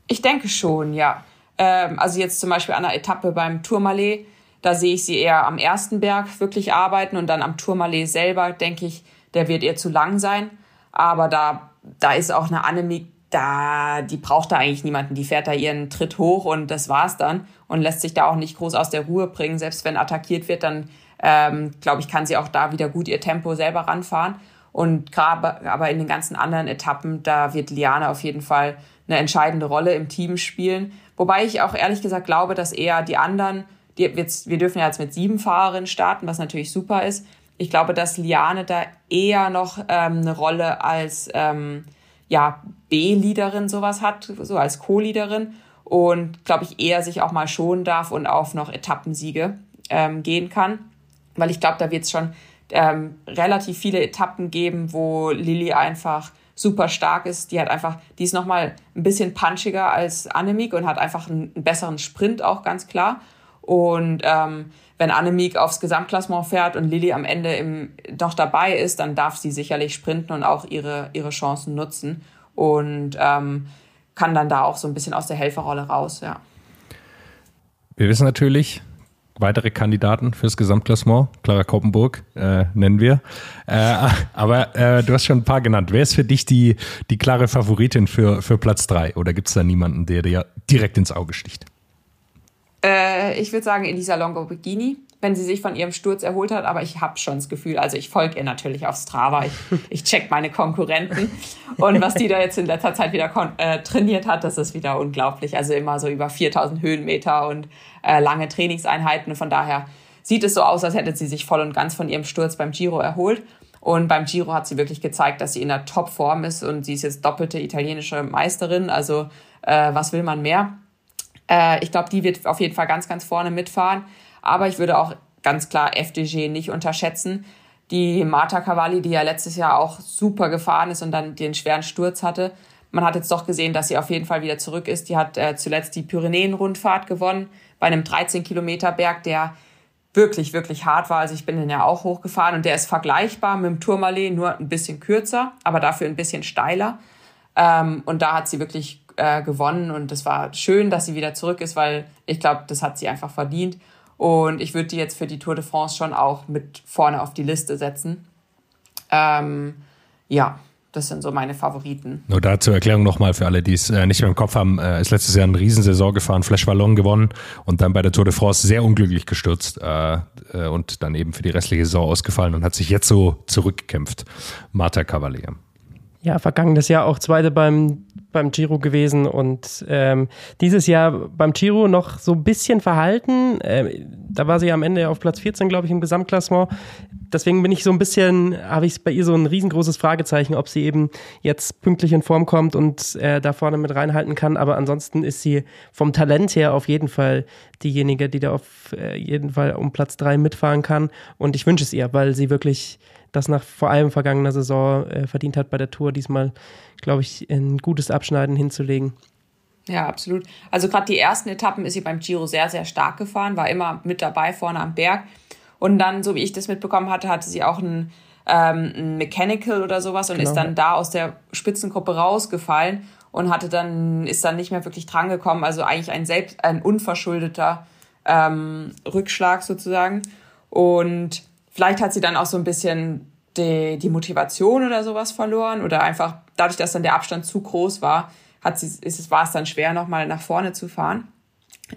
Ich denke schon, ja. Ähm, also, jetzt zum Beispiel an der Etappe beim Tourmalet da sehe ich sie eher am ersten Berg wirklich arbeiten und dann am Tourmalet selber, denke ich, der wird ihr zu lang sein. Aber da, da ist auch eine Annemiek, da, die braucht da eigentlich niemanden. Die fährt da ihren Tritt hoch und das war's dann und lässt sich da auch nicht groß aus der Ruhe bringen. Selbst wenn attackiert wird, dann ähm, glaube ich, kann sie auch da wieder gut ihr Tempo selber ranfahren. Und gerade aber in den ganzen anderen Etappen, da wird Liane auf jeden Fall eine entscheidende Rolle im Team spielen. Wobei ich auch ehrlich gesagt glaube, dass eher die anderen die, jetzt, wir dürfen ja jetzt mit sieben Fahrerinnen starten, was natürlich super ist. Ich glaube, dass Liane da eher noch ähm, eine Rolle als ähm, ja, B-Leaderin sowas hat, so als Co-Leaderin und glaube ich eher sich auch mal schonen darf und auf noch Etappensiege ähm, gehen kann, weil ich glaube, da wird es schon ähm, relativ viele Etappen geben, wo Lilly einfach super stark ist. Die hat einfach, die ist nochmal ein bisschen punchiger als Annemiek und hat einfach einen, einen besseren Sprint auch ganz klar. Und ähm, wenn Annemiek aufs Gesamtklassement fährt und Lilly am Ende im, doch dabei ist, dann darf sie sicherlich sprinten und auch ihre, ihre Chancen nutzen und ähm, kann dann da auch so ein bisschen aus der Helferrolle raus, ja. Wir wissen natürlich, weitere Kandidaten fürs Gesamtklassement, Clara Koppenburg äh, nennen wir. Äh, aber äh, du hast schon ein paar genannt. Wer ist für dich die, die klare Favoritin für, für Platz drei? Oder gibt es da niemanden, der dir direkt ins Auge sticht? Äh, ich würde sagen Elisa Longo-Bikini, wenn sie sich von ihrem Sturz erholt hat. Aber ich habe schon das Gefühl, also ich folge ihr natürlich auf Strava. Ich, *laughs* ich check meine Konkurrenten. Und was die da jetzt in letzter Zeit wieder äh, trainiert hat, das ist wieder unglaublich. Also immer so über 4000 Höhenmeter und äh, lange Trainingseinheiten. Von daher sieht es so aus, als hätte sie sich voll und ganz von ihrem Sturz beim Giro erholt. Und beim Giro hat sie wirklich gezeigt, dass sie in der Topform ist und sie ist jetzt doppelte italienische Meisterin. Also äh, was will man mehr? Äh, ich glaube, die wird auf jeden Fall ganz, ganz vorne mitfahren. Aber ich würde auch ganz klar FDG nicht unterschätzen. Die Marta Cavalli, die ja letztes Jahr auch super gefahren ist und dann den schweren Sturz hatte. Man hat jetzt doch gesehen, dass sie auf jeden Fall wieder zurück ist. Die hat äh, zuletzt die Pyrenäen-Rundfahrt gewonnen bei einem 13 Kilometer Berg, der wirklich, wirklich hart war. Also ich bin den ja auch hochgefahren und der ist vergleichbar mit dem Tourmalet, nur ein bisschen kürzer, aber dafür ein bisschen steiler. Ähm, und da hat sie wirklich äh, gewonnen und es war schön, dass sie wieder zurück ist, weil ich glaube, das hat sie einfach verdient. Und ich würde die jetzt für die Tour de France schon auch mit vorne auf die Liste setzen. Ähm, ja, das sind so meine Favoriten. Nur da zur Erklärung nochmal für alle, die es äh, nicht mehr im Kopf haben, äh, ist letztes Jahr eine Riesensaison gefahren, Flash Wallon gewonnen und dann bei der Tour de France sehr unglücklich gestürzt äh, äh, und dann eben für die restliche Saison ausgefallen und hat sich jetzt so zurückgekämpft. Marta Cavalier. Ja, vergangenes Jahr auch Zweite beim, beim Giro gewesen und ähm, dieses Jahr beim Giro noch so ein bisschen verhalten. Ähm, da war sie am Ende auf Platz 14, glaube ich, im Gesamtklassement. Deswegen bin ich so ein bisschen, habe ich bei ihr so ein riesengroßes Fragezeichen, ob sie eben jetzt pünktlich in Form kommt und äh, da vorne mit reinhalten kann. Aber ansonsten ist sie vom Talent her auf jeden Fall diejenige, die da auf äh, jeden Fall um Platz 3 mitfahren kann. Und ich wünsche es ihr, weil sie wirklich das nach vor allem vergangener Saison äh, verdient hat bei der Tour, diesmal, glaube ich, ein gutes Abschneiden hinzulegen. Ja, absolut. Also gerade die ersten Etappen ist sie beim Giro sehr, sehr stark gefahren, war immer mit dabei vorne am Berg. Und dann, so wie ich das mitbekommen hatte, hatte sie auch ein, ähm, ein Mechanical oder sowas und genau. ist dann da aus der Spitzengruppe rausgefallen und hatte dann, ist dann nicht mehr wirklich drangekommen. Also eigentlich ein selbst, ein unverschuldeter ähm, Rückschlag sozusagen. Und vielleicht hat sie dann auch so ein bisschen die, die Motivation oder sowas verloren oder einfach dadurch, dass dann der Abstand zu groß war, hat sie, ist es, war es dann schwer, nochmal nach vorne zu fahren.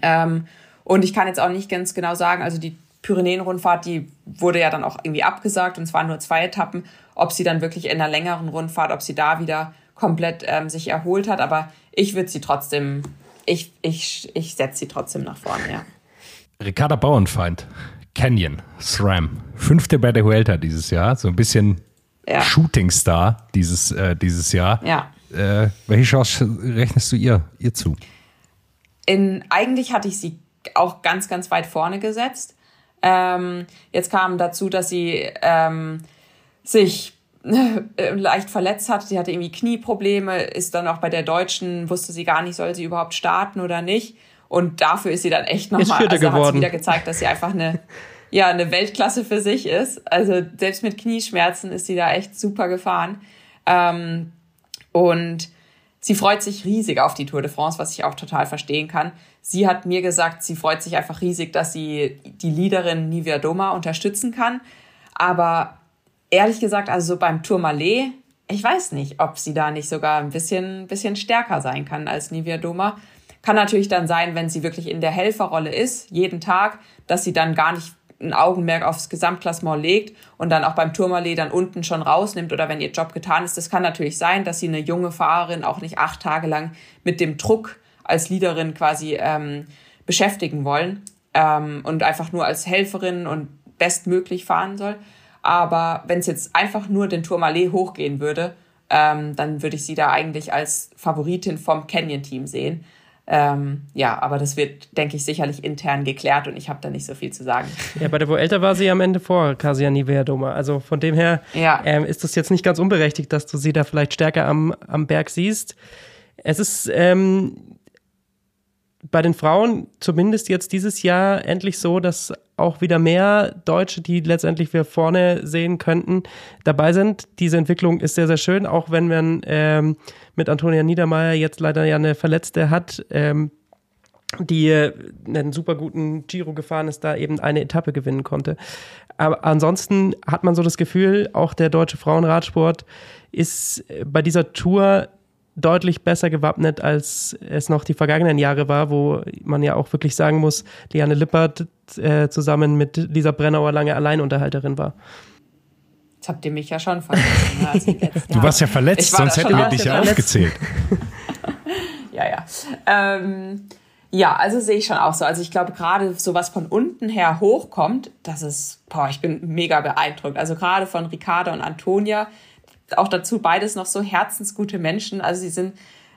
Ähm, und ich kann jetzt auch nicht ganz genau sagen, also die Pyrenäen-Rundfahrt, die wurde ja dann auch irgendwie abgesagt und es waren nur zwei Etappen, ob sie dann wirklich in einer längeren Rundfahrt, ob sie da wieder komplett ähm, sich erholt hat. Aber ich würde sie trotzdem, ich, ich, ich setze sie trotzdem nach vorne, ja. Ricarda Bauernfeind Canyon, SRAM. Fünfte bei der Huelta dieses Jahr. So ein bisschen ja. Shootingstar dieses, äh, dieses Jahr. Ja. Äh, welche Chance rechnest du ihr, ihr zu? In, eigentlich hatte ich sie auch ganz, ganz weit vorne gesetzt. Ähm, jetzt kam dazu, dass sie ähm, sich äh, leicht verletzt hat. Sie hatte irgendwie Knieprobleme, ist dann auch bei der Deutschen, wusste sie gar nicht, soll sie überhaupt starten oder nicht. Und dafür ist sie dann echt nochmal, also hat sie wieder gezeigt, dass sie einfach eine, ja, eine Weltklasse für sich ist. Also selbst mit Knieschmerzen ist sie da echt super gefahren. Ähm, und sie freut sich riesig auf die Tour de France, was ich auch total verstehen kann. Sie hat mir gesagt, sie freut sich einfach riesig, dass sie die Leaderin Nivea Doma unterstützen kann. Aber ehrlich gesagt, also so beim Tourmalet, ich weiß nicht, ob sie da nicht sogar ein bisschen, bisschen stärker sein kann als Nivea Doma. Kann natürlich dann sein, wenn sie wirklich in der Helferrolle ist, jeden Tag, dass sie dann gar nicht ein Augenmerk aufs Gesamtklassement legt und dann auch beim Tourmalet dann unten schon rausnimmt oder wenn ihr Job getan ist. Das kann natürlich sein, dass sie eine junge Fahrerin auch nicht acht Tage lang mit dem Druck als Leaderin quasi ähm, beschäftigen wollen ähm, und einfach nur als Helferin und bestmöglich fahren soll. Aber wenn es jetzt einfach nur den Tourmalet hochgehen würde, ähm, dann würde ich sie da eigentlich als Favoritin vom Canyon-Team sehen. Ähm, ja, aber das wird, denke ich, sicherlich intern geklärt und ich habe da nicht so viel zu sagen. *laughs* Ja, bei der Vuelta war sie am Ende vor Kasia Nivea-Doma. Also von dem her ja. ähm, ist das jetzt nicht ganz unberechtigt, dass du sie da vielleicht stärker am, am Berg siehst. Es ist ähm, bei den Frauen zumindest jetzt dieses Jahr endlich so, dass auch wieder mehr Deutsche, die letztendlich wir vorne sehen könnten, dabei sind. Diese Entwicklung ist sehr, sehr schön, auch wenn man ähm, mit Antonia Niedermeyer jetzt leider ja eine Verletzte hat, ähm, die einen super guten Giro gefahren ist, da eben eine Etappe gewinnen konnte. Aber ansonsten hat man so das Gefühl, auch der deutsche Frauenradsport ist bei dieser Tour deutlich besser gewappnet, als es noch die vergangenen Jahre war, wo man ja auch wirklich sagen muss, Liane Lippert äh, zusammen mit Lisa Brennauer lange Alleinunterhalterin war. Jetzt habt ihr mich ja schon vergessen. Also du warst ja verletzt, war sonst hätten wir dich ja aufgezählt. *laughs* ja, ja. Ähm, ja, also sehe ich schon auch so. Also ich glaube, gerade so was von unten her hochkommt, das ist, boah, ich bin mega beeindruckt. Also gerade von Ricarda und Antonia, auch dazu beides noch so herzensgute Menschen. Also sie sind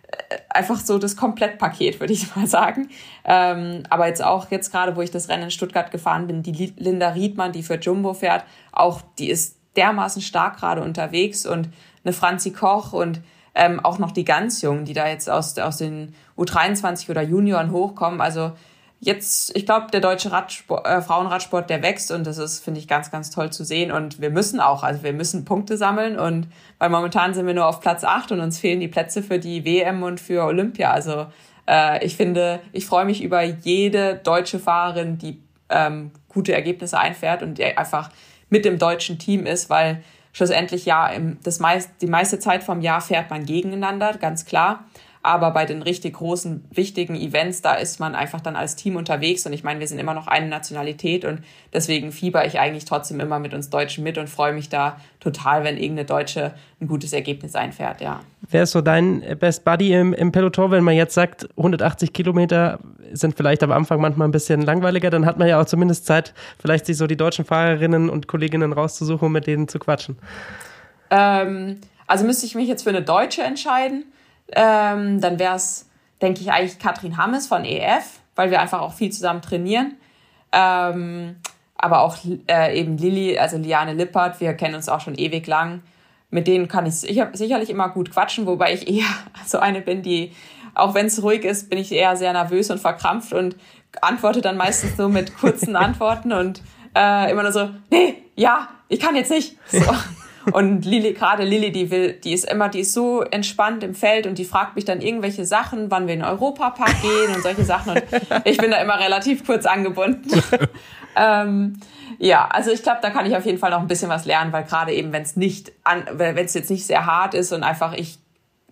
äh, einfach so das Komplettpaket, würde ich *laughs* mal sagen. Ähm, aber jetzt auch, jetzt gerade, wo ich das Rennen in Stuttgart gefahren bin, die Linda Riedmann, die für Jumbo fährt, auch die ist dermaßen stark gerade unterwegs und eine Franzi Koch und ähm, auch noch die ganz Jungen, die da jetzt aus, aus den U23 oder Junioren hochkommen. Also jetzt, ich glaube, der deutsche Radsport, äh, Frauenradsport, der wächst und das ist, finde ich, ganz, ganz toll zu sehen. Und wir müssen auch, also wir müssen Punkte sammeln und weil momentan sind wir nur auf Platz acht und uns fehlen die Plätze für die WM und für Olympia. Also äh, ich finde, ich freue mich über jede deutsche Fahrerin, die ähm, gute Ergebnisse einfährt und einfach mit dem deutschen Team ist, weil schlussendlich ja im, das meist, die meiste Zeit vom Jahr fährt man gegeneinander, ganz klar. Aber bei den richtig großen, wichtigen Events, da ist man einfach dann als Team unterwegs. Und ich meine, wir sind immer noch eine Nationalität und deswegen fieber ich eigentlich trotzdem immer mit uns Deutschen mit und freue mich da total, wenn irgendeine Deutsche ein gutes Ergebnis einfährt, ja. Wer ist so dein Best Buddy im, im Peloton, wenn man jetzt sagt, 180 Kilometer sind vielleicht am Anfang manchmal ein bisschen langweiliger, dann hat man ja auch zumindest Zeit, vielleicht sich so die deutschen Fahrerinnen und Kolleginnen rauszusuchen, um mit denen zu quatschen. Ähm, also müsste ich mich jetzt für eine Deutsche entscheiden ähm, dann wäre es, denke ich, eigentlich Katrin Hammes von EF, weil wir einfach auch viel zusammen trainieren. Ähm, aber auch äh, eben Lilly, also Liane Lippert, wir kennen uns auch schon ewig lang. Mit denen kann ich sicher, sicherlich immer gut quatschen, wobei ich eher *laughs* so eine bin, die, auch wenn es ruhig ist, bin ich eher sehr nervös und verkrampft und antworte dann meistens so mit kurzen *laughs* Antworten und äh, immer nur so, nee, ja, ich kann jetzt nicht. So. *laughs* Und Lili, gerade Lili, die will, die ist immer, die ist so entspannt im Feld und die fragt mich dann irgendwelche Sachen, wann wir in den Europapark gehen und solche Sachen. Und ich bin da immer relativ kurz angebunden. *laughs* ähm, ja, also ich glaube, da kann ich auf jeden Fall noch ein bisschen was lernen, weil gerade eben, wenn es nicht an, wenn es jetzt nicht sehr hart ist und einfach ich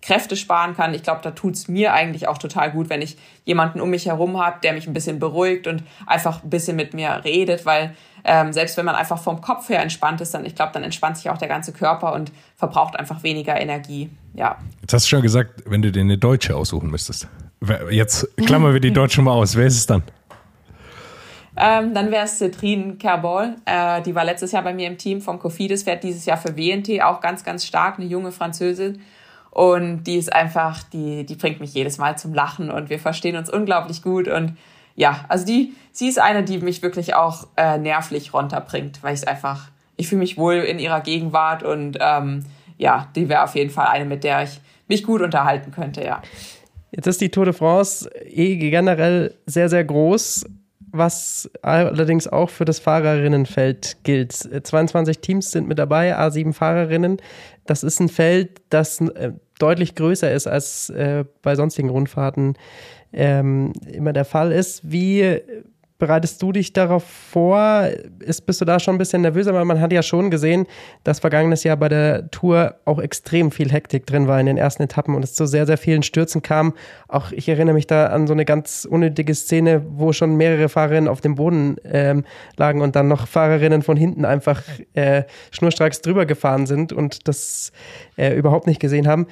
Kräfte sparen kann. Ich glaube, da tut's mir eigentlich auch total gut, wenn ich jemanden um mich herum habe, der mich ein bisschen beruhigt und einfach ein bisschen mit mir redet, weil ähm, selbst wenn man einfach vom Kopf her entspannt ist, dann ich glaube, dann entspannt sich auch der ganze Körper und verbraucht einfach weniger Energie. Ja. Jetzt hast du schon gesagt, wenn du dir eine Deutsche aussuchen müsstest. Jetzt klammern wir die *laughs* Deutsche mal aus. Wer ist es dann? Ähm, dann wäre es Citrine Kerbol. Äh, die war letztes Jahr bei mir im Team vom Cofidis, fährt dieses Jahr für WNT auch ganz, ganz stark, eine junge Französin. Und die ist einfach, die, die bringt mich jedes Mal zum Lachen und wir verstehen uns unglaublich gut. Und ja, also die, sie ist eine, die mich wirklich auch äh, nervlich runterbringt, weil ich es einfach, ich fühle mich wohl in ihrer Gegenwart und ähm, ja, die wäre auf jeden Fall eine, mit der ich mich gut unterhalten könnte, ja. Jetzt ist die Tour de France eh generell sehr, sehr groß, was allerdings auch für das Fahrerinnenfeld gilt. 22 Teams sind mit dabei, A7 Fahrerinnen. Das ist ein Feld, das äh, deutlich größer ist, als äh, bei sonstigen Rundfahrten ähm, immer der Fall ist. Wie bereitest du dich darauf vor? Ist, bist du da schon ein bisschen nervöser? Weil man hat ja schon gesehen, dass vergangenes Jahr bei der Tour auch extrem viel Hektik drin war in den ersten Etappen und es zu sehr, sehr vielen Stürzen kam. Auch ich erinnere mich da an so eine ganz unnötige Szene, wo schon mehrere Fahrerinnen auf dem Boden ähm, lagen und dann noch Fahrerinnen von hinten einfach äh, schnurstracks drüber gefahren sind und das äh, überhaupt nicht gesehen haben.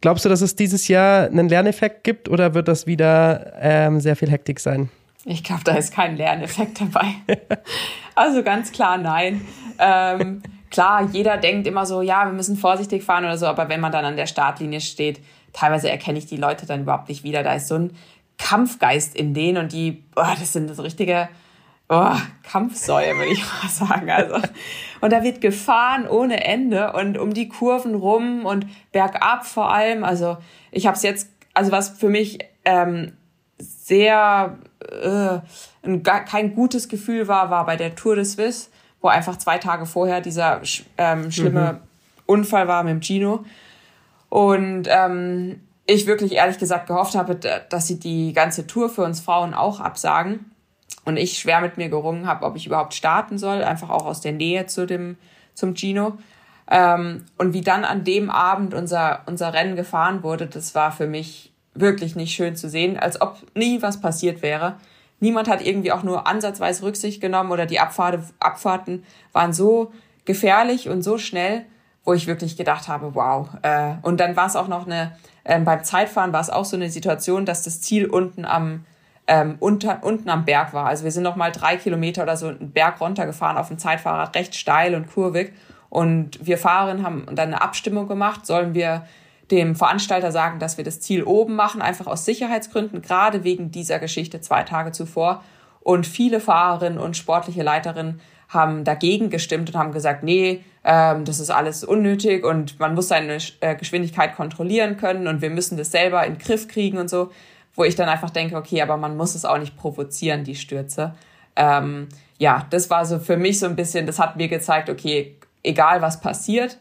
Glaubst du, dass es dieses Jahr einen Lerneffekt gibt oder wird das wieder ähm, sehr viel Hektik sein? Ich glaube, da ist kein Lerneffekt dabei. *laughs* also ganz klar nein. Ähm, klar, jeder denkt immer so, ja, wir müssen vorsichtig fahren oder so, aber wenn man dann an der Startlinie steht, teilweise erkenne ich die Leute dann überhaupt nicht wieder. Da ist so ein Kampfgeist in denen und die, oh, das sind so richtige oh, Kampfsäue, würde ich *laughs* mal sagen. Also, und da wird gefahren ohne Ende und um die Kurven rum und bergab vor allem. Also ich habe es jetzt, also was für mich ähm, sehr äh, ein, kein gutes Gefühl war, war bei der Tour de Suisse, wo einfach zwei Tage vorher dieser ähm, schlimme mhm. Unfall war mit dem Gino. Und ähm, ich wirklich ehrlich gesagt gehofft habe, dass sie die ganze Tour für uns Frauen auch absagen. Und ich schwer mit mir gerungen habe, ob ich überhaupt starten soll, einfach auch aus der Nähe zu dem, zum Gino. Ähm, und wie dann an dem Abend unser, unser Rennen gefahren wurde, das war für mich wirklich nicht schön zu sehen, als ob nie was passiert wäre. Niemand hat irgendwie auch nur ansatzweise Rücksicht genommen oder die Abfahrt, Abfahrten waren so gefährlich und so schnell, wo ich wirklich gedacht habe, wow. Äh, und dann war es auch noch eine, äh, beim Zeitfahren war es auch so eine Situation, dass das Ziel unten am ähm, unter, unten am Berg war. Also wir sind noch mal drei Kilometer oder so einen Berg runtergefahren auf dem Zeitfahrrad, recht steil und kurvig. Und wir Fahrerinnen haben dann eine Abstimmung gemacht, sollen wir dem Veranstalter sagen, dass wir das Ziel oben machen, einfach aus Sicherheitsgründen, gerade wegen dieser Geschichte zwei Tage zuvor. Und viele Fahrerinnen und sportliche Leiterinnen haben dagegen gestimmt und haben gesagt, nee, ähm, das ist alles unnötig und man muss seine äh, Geschwindigkeit kontrollieren können und wir müssen das selber in den Griff kriegen und so. Wo ich dann einfach denke, okay, aber man muss es auch nicht provozieren, die Stürze. Ähm, ja, das war so für mich so ein bisschen, das hat mir gezeigt, okay, egal was passiert,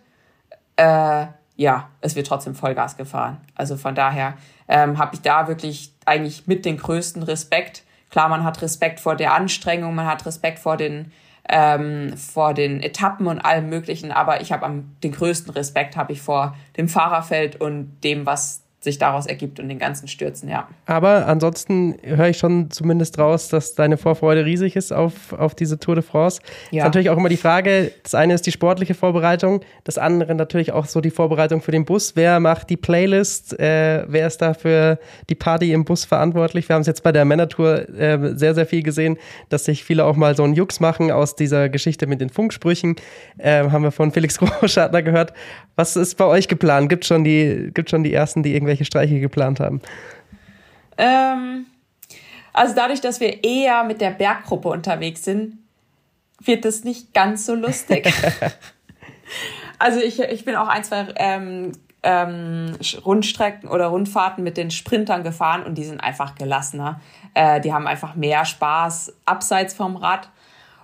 äh, ja, es wird trotzdem Vollgas gefahren. Also von daher ähm, habe ich da wirklich eigentlich mit den größten Respekt. Klar, man hat Respekt vor der Anstrengung, man hat Respekt vor den ähm, vor den Etappen und allem Möglichen, aber ich habe den größten Respekt habe ich vor dem Fahrerfeld und dem, was sich daraus ergibt und den ganzen Stürzen, ja. Aber ansonsten höre ich schon zumindest raus, dass deine Vorfreude riesig ist auf, auf diese Tour de France. Ja. Ist natürlich auch immer die Frage, das eine ist die sportliche Vorbereitung, das andere natürlich auch so die Vorbereitung für den Bus. Wer macht die Playlist? Äh, wer ist da für die Party im Bus verantwortlich? Wir haben es jetzt bei der Männertour äh, sehr, sehr viel gesehen, dass sich viele auch mal so einen Jux machen aus dieser Geschichte mit den Funksprüchen. Äh, haben wir von Felix *laughs* Großschartner gehört. Was ist bei euch geplant? Gibt schon die, gibt schon die ersten, die irgendwelche Streiche geplant haben? Ähm, also dadurch, dass wir eher mit der Berggruppe unterwegs sind, wird das nicht ganz so lustig. *laughs* also ich, ich bin auch ein, zwei ähm, ähm, Rundstrecken oder Rundfahrten mit den Sprintern gefahren und die sind einfach gelassener. Äh, die haben einfach mehr Spaß abseits vom Rad.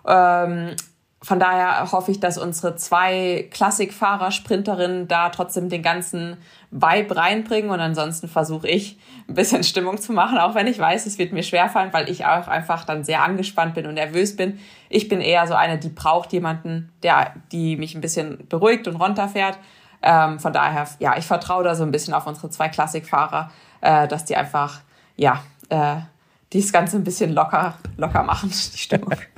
Ähm, von daher hoffe ich, dass unsere zwei Klassikfahrer, Sprinterinnen da trotzdem den ganzen Vibe reinbringen und ansonsten versuche ich ein bisschen Stimmung zu machen, auch wenn ich weiß, es wird mir schwerfallen, weil ich auch einfach dann sehr angespannt bin und nervös bin. Ich bin eher so eine, die braucht jemanden, der, die mich ein bisschen beruhigt und runterfährt. Ähm, von daher, ja, ich vertraue da so ein bisschen auf unsere zwei Klassikfahrer, äh, dass die einfach, ja, äh, das Ganze ein bisschen locker, locker machen, die Stimmung. *laughs*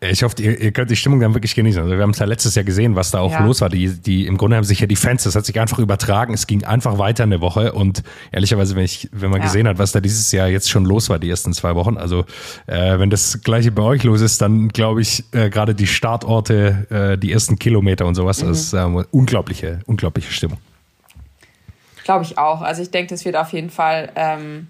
Ich hoffe, ihr, ihr, könnt die Stimmung dann wirklich genießen. Also wir haben es ja letztes Jahr gesehen, was da auch ja. los war. Die, die, Im Grunde haben sich ja die Fans, das hat sich einfach übertragen. Es ging einfach weiter eine Woche. Und ehrlicherweise, wenn, ich, wenn man ja. gesehen hat, was da dieses Jahr jetzt schon los war, die ersten zwei Wochen, also äh, wenn das gleiche bei euch los ist, dann glaube ich, äh, gerade die Startorte, äh, die ersten Kilometer und sowas, mhm. das ist äh, unglaubliche, unglaubliche Stimmung. Glaube ich auch. Also ich denke, das wird auf jeden Fall ähm,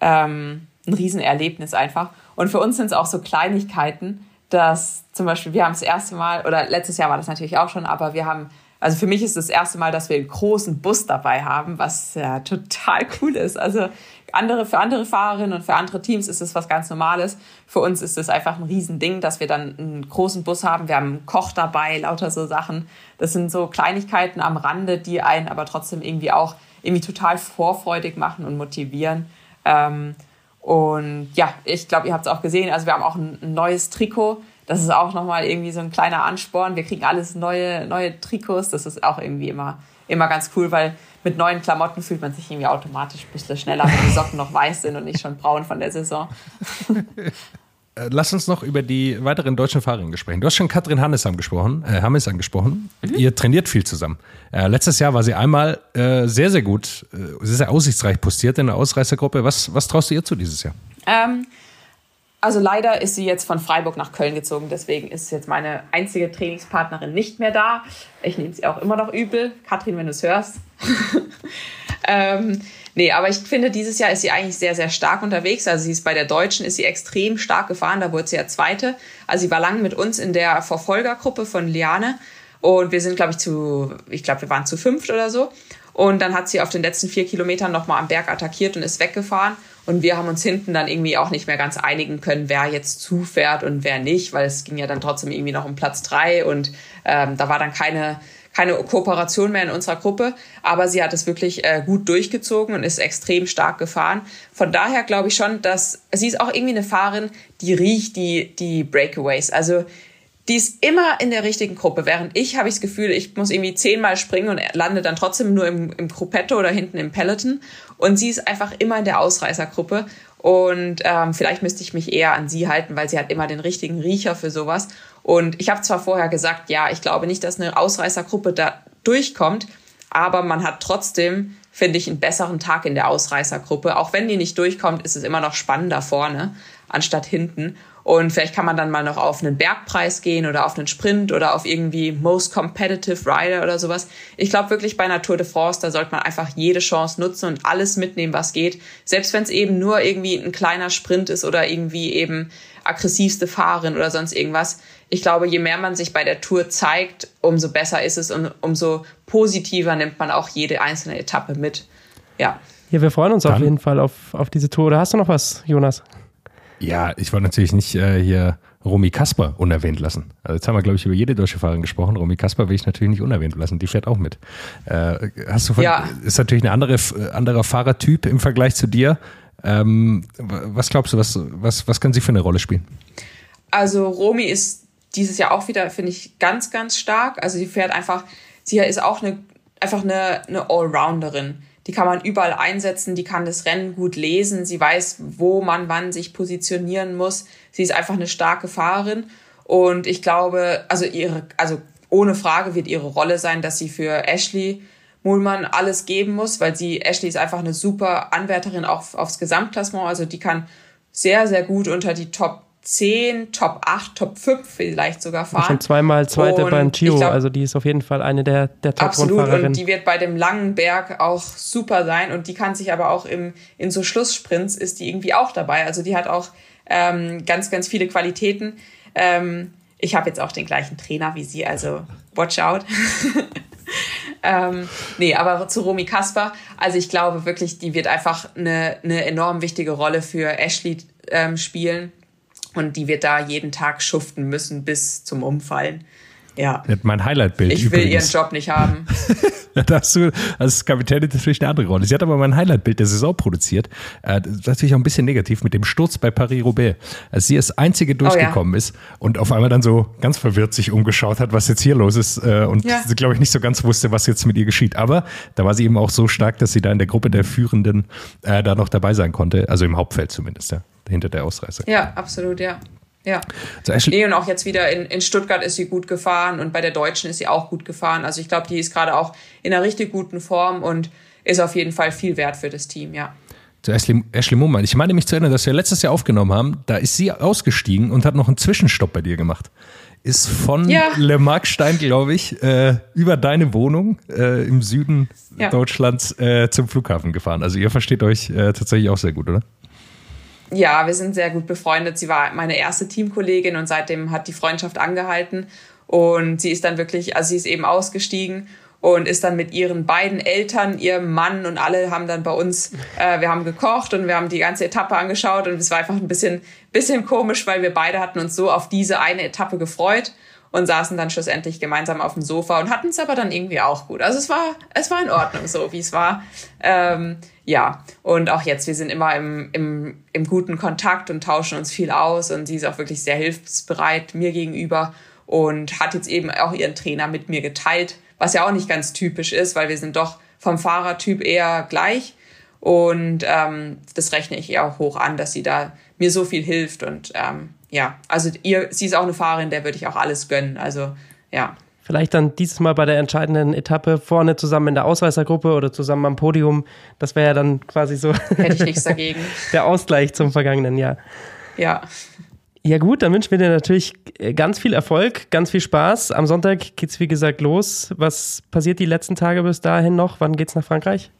ähm, ein Riesenerlebnis einfach. Und für uns sind es auch so Kleinigkeiten, dass zum Beispiel, wir haben das erste Mal, oder letztes Jahr war das natürlich auch schon, aber wir haben, also für mich ist das erste Mal, dass wir einen großen Bus dabei haben, was ja total cool ist. Also andere, für andere Fahrerinnen und für andere Teams ist es was ganz Normales. Für uns ist es einfach ein Riesending, dass wir dann einen großen Bus haben. Wir haben einen Koch dabei, lauter so Sachen. Das sind so Kleinigkeiten am Rande, die einen aber trotzdem irgendwie auch irgendwie total vorfreudig machen und motivieren. Ähm, und ja, ich glaube, ihr habt es auch gesehen. Also wir haben auch ein, neues Trikot. Das ist auch nochmal irgendwie so ein kleiner Ansporn. Wir kriegen alles neue, neue Trikots. Das ist auch irgendwie immer, immer ganz cool, weil mit neuen Klamotten fühlt man sich irgendwie automatisch ein bisschen schneller, wenn die Socken noch weiß sind und nicht schon braun von der Saison. *laughs* Äh, lass uns noch über die weiteren deutschen Fahrerinnen sprechen. Du hast schon Katrin Hannes angesprochen. Äh, Hammes angesprochen. Mhm. Ihr trainiert viel zusammen. Äh, letztes Jahr war sie einmal äh, sehr, sehr gut, äh, sehr, sehr aussichtsreich postiert in der Ausreißergruppe. Was, was traust du ihr zu dieses Jahr? Ähm, also leider ist sie jetzt von Freiburg nach Köln gezogen. Deswegen ist jetzt meine einzige Trainingspartnerin nicht mehr da. Ich nehme sie auch immer noch übel. Katrin, wenn du es hörst. *laughs* ähm, Nee, aber ich finde, dieses Jahr ist sie eigentlich sehr, sehr stark unterwegs. Also sie ist bei der Deutschen, ist sie extrem stark gefahren. Da wurde sie ja Zweite. Also sie war lange mit uns in der Verfolgergruppe von Liane. Und wir sind, glaube ich, zu, ich glaube, wir waren zu fünft oder so. Und dann hat sie auf den letzten vier Kilometern nochmal am Berg attackiert und ist weggefahren. Und wir haben uns hinten dann irgendwie auch nicht mehr ganz einigen können, wer jetzt zufährt und wer nicht, weil es ging ja dann trotzdem irgendwie noch um Platz drei und ähm, da war dann keine keine Kooperation mehr in unserer Gruppe, aber sie hat es wirklich äh, gut durchgezogen und ist extrem stark gefahren. Von daher glaube ich schon, dass sie ist auch irgendwie eine Fahrerin, die riecht die, die Breakaways. Also die ist immer in der richtigen Gruppe, während ich habe ich das Gefühl, ich muss irgendwie zehnmal springen und lande dann trotzdem nur im, im Gruppetto oder hinten im Peloton. Und sie ist einfach immer in der Ausreißergruppe. Und ähm, vielleicht müsste ich mich eher an sie halten, weil sie hat immer den richtigen Riecher für sowas. Und ich habe zwar vorher gesagt, ja, ich glaube nicht, dass eine Ausreißergruppe da durchkommt, aber man hat trotzdem, finde ich, einen besseren Tag in der Ausreißergruppe. Auch wenn die nicht durchkommt, ist es immer noch spannender vorne anstatt hinten. Und vielleicht kann man dann mal noch auf einen Bergpreis gehen oder auf einen Sprint oder auf irgendwie Most Competitive Rider oder sowas. Ich glaube wirklich bei einer Tour de France, da sollte man einfach jede Chance nutzen und alles mitnehmen, was geht. Selbst wenn es eben nur irgendwie ein kleiner Sprint ist oder irgendwie eben aggressivste Fahrerin oder sonst irgendwas. Ich glaube, je mehr man sich bei der Tour zeigt, umso besser ist es und umso positiver nimmt man auch jede einzelne Etappe mit. Ja. Ja, wir freuen uns Dann. auf jeden Fall auf, auf diese Tour. Oder hast du noch was, Jonas? Ja, ich wollte natürlich nicht äh, hier Romy Kasper unerwähnt lassen. Also jetzt haben wir, glaube ich, über jede deutsche Fahrerin gesprochen. Romy Kasper will ich natürlich nicht unerwähnt lassen. Die fährt auch mit. Äh, hast du von, ja. ist natürlich ein andere, anderer Fahrertyp im Vergleich zu dir. Ähm, was glaubst du, was, was, was kann sie für eine Rolle spielen? Also Romy ist dieses Jahr auch wieder, finde ich, ganz, ganz stark. Also sie fährt einfach, sie ist auch eine, einfach eine, eine Allrounderin die kann man überall einsetzen, die kann das Rennen gut lesen, sie weiß, wo man wann sich positionieren muss. Sie ist einfach eine starke Fahrerin und ich glaube, also ihre, also ohne Frage wird ihre Rolle sein, dass sie für Ashley Muhlmann alles geben muss, weil sie, Ashley ist einfach eine super Anwärterin auf, aufs Gesamtklassement, also die kann sehr, sehr gut unter die Top 10, Top 8, Top 5 vielleicht sogar fahren. Schon zweimal Zweite und beim Giro, glaub, also die ist auf jeden Fall eine der, der top Absolut, und die wird bei dem langen Berg auch super sein und die kann sich aber auch im, in so Schlusssprints ist die irgendwie auch dabei. Also die hat auch ähm, ganz, ganz viele Qualitäten. Ähm, ich habe jetzt auch den gleichen Trainer wie sie, also watch out. *laughs* ähm, nee, aber zu Romy Kasper, also ich glaube wirklich, die wird einfach eine, eine enorm wichtige Rolle für Ashley ähm, spielen und die wird da jeden Tag schuften müssen bis zum Umfallen. Ja. Mein Highlight-Bild. Ich will übrigens. ihren Job nicht haben. *laughs* da hast du als Kapitän natürlich eine andere Rolle. Sie hat aber mein Highlight-Bild der Saison produziert. Äh, das ist natürlich auch ein bisschen negativ mit dem Sturz bei Paris-Roubaix. Als sie als einzige durchgekommen oh, ja. ist und auf einmal dann so ganz verwirrt sich umgeschaut hat, was jetzt hier los ist äh, und ja. sie, glaube ich, nicht so ganz wusste, was jetzt mit ihr geschieht. Aber da war sie eben auch so stark, dass sie da in der Gruppe der Führenden äh, da noch dabei sein konnte. Also im Hauptfeld zumindest, ja hinter der Ausreise. Ja, absolut, ja. Ja. Also nee, und auch jetzt wieder in, in Stuttgart ist sie gut gefahren und bei der Deutschen ist sie auch gut gefahren. Also ich glaube, die ist gerade auch in einer richtig guten Form und ist auf jeden Fall viel wert für das Team, ja. Zu Ashley, Ashley Mummann. Ich meine mich zu erinnern, dass wir letztes Jahr aufgenommen haben. Da ist sie ausgestiegen und hat noch einen Zwischenstopp bei dir gemacht. Ist von ja. Le Markstein, glaube ich, äh, über deine Wohnung äh, im Süden ja. Deutschlands äh, zum Flughafen gefahren. Also ihr versteht euch äh, tatsächlich auch sehr gut, oder? Ja, wir sind sehr gut befreundet. Sie war meine erste Teamkollegin und seitdem hat die Freundschaft angehalten. Und sie ist dann wirklich, also sie ist eben ausgestiegen und ist dann mit ihren beiden Eltern, ihrem Mann und alle haben dann bei uns, äh, wir haben gekocht und wir haben die ganze Etappe angeschaut und es war einfach ein bisschen, bisschen komisch, weil wir beide hatten uns so auf diese eine Etappe gefreut und saßen dann schlussendlich gemeinsam auf dem Sofa und hatten es aber dann irgendwie auch gut. Also es war, es war in Ordnung so, wie es war. Ähm, ja, und auch jetzt, wir sind immer im, im, im guten Kontakt und tauschen uns viel aus und sie ist auch wirklich sehr hilfsbereit mir gegenüber und hat jetzt eben auch ihren Trainer mit mir geteilt was ja auch nicht ganz typisch ist, weil wir sind doch vom Fahrertyp eher gleich. Und ähm, das rechne ich ihr auch hoch an, dass sie da mir so viel hilft. Und ähm, ja, also ihr, sie ist auch eine Fahrerin, der würde ich auch alles gönnen. Also ja. Vielleicht dann dieses Mal bei der entscheidenden Etappe vorne zusammen in der Ausreißergruppe oder zusammen am Podium. Das wäre ja dann quasi so. Hätte ich nichts *laughs* dagegen. der Ausgleich zum vergangenen Jahr. Ja. Ja gut, dann wünschen wir dir natürlich äh, ganz viel Erfolg, ganz viel Spaß. Am Sonntag geht's wie gesagt los. Was passiert die letzten Tage bis dahin noch? Wann geht's nach Frankreich?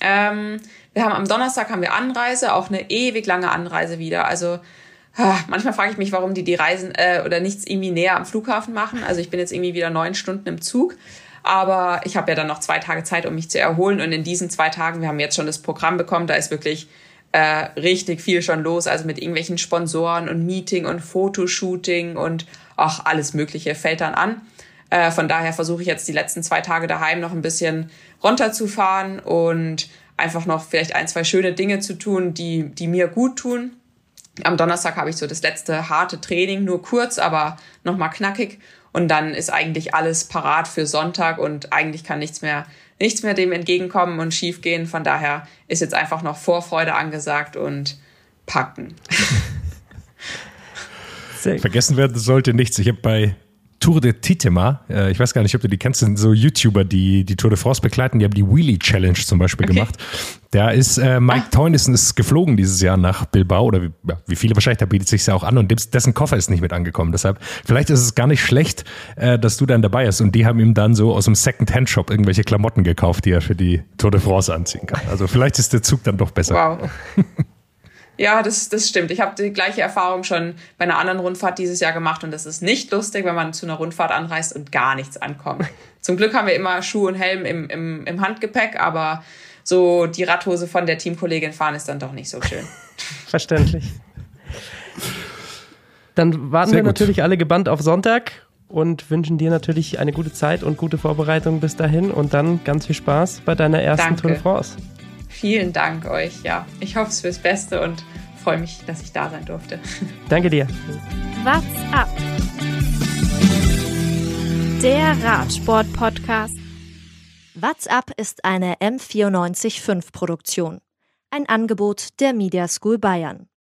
Ähm, wir haben am Donnerstag haben wir Anreise, auch eine ewig lange Anreise wieder. Also manchmal frage ich mich, warum die die Reisen äh, oder nichts irgendwie näher am Flughafen machen. Also ich bin jetzt irgendwie wieder neun Stunden im Zug. Aber ich habe ja dann noch zwei Tage Zeit, um mich zu erholen. Und in diesen zwei Tagen, wir haben jetzt schon das Programm bekommen, da ist wirklich äh, richtig viel schon los, also mit irgendwelchen Sponsoren und Meeting und Fotoshooting und auch alles Mögliche fällt dann an. Äh, von daher versuche ich jetzt die letzten zwei Tage daheim noch ein bisschen runterzufahren und einfach noch vielleicht ein, zwei schöne Dinge zu tun, die, die mir gut tun. Am Donnerstag habe ich so das letzte harte Training, nur kurz, aber nochmal knackig. Und dann ist eigentlich alles parat für Sonntag und eigentlich kann nichts mehr nichts mehr dem entgegenkommen und schiefgehen. Von daher ist jetzt einfach noch Vorfreude angesagt und packen. *laughs* Vergessen werden sollte nichts. Ich habe bei Tour de Titema. Äh, ich weiß gar nicht, ob du die kennst, sind so YouTuber, die die Tour de France begleiten. Die haben die Wheelie Challenge zum Beispiel okay. gemacht. Da ist äh, Mike ah. Teunissen ist geflogen dieses Jahr nach Bilbao oder wie, ja, wie viele wahrscheinlich, da bietet sich ja auch an und dessen Koffer ist nicht mit angekommen. Deshalb, vielleicht ist es gar nicht schlecht, äh, dass du dann dabei bist. Und die haben ihm dann so aus dem Second-Hand-Shop irgendwelche Klamotten gekauft, die er für die Tour de France anziehen kann. Also vielleicht ist der Zug dann doch besser. Wow. *laughs* Ja, das, das stimmt. Ich habe die gleiche Erfahrung schon bei einer anderen Rundfahrt dieses Jahr gemacht und das ist nicht lustig, wenn man zu einer Rundfahrt anreist und gar nichts ankommt. *laughs* Zum Glück haben wir immer Schuh und Helm im, im, im Handgepäck, aber so die Radhose von der Teamkollegin fahren ist dann doch nicht so schön. *laughs* Verständlich. Dann warten Sehr wir gut. natürlich alle gebannt auf Sonntag und wünschen dir natürlich eine gute Zeit und gute Vorbereitung bis dahin und dann ganz viel Spaß bei deiner ersten Danke. Tour de France vielen Dank euch. Ja, ich hoffe es fürs Beste und freue mich, dass ich da sein durfte. *laughs* Danke dir. What's up? Der Radsport-Podcast. What's up ist eine M945 Produktion. Ein Angebot der Media School Bayern.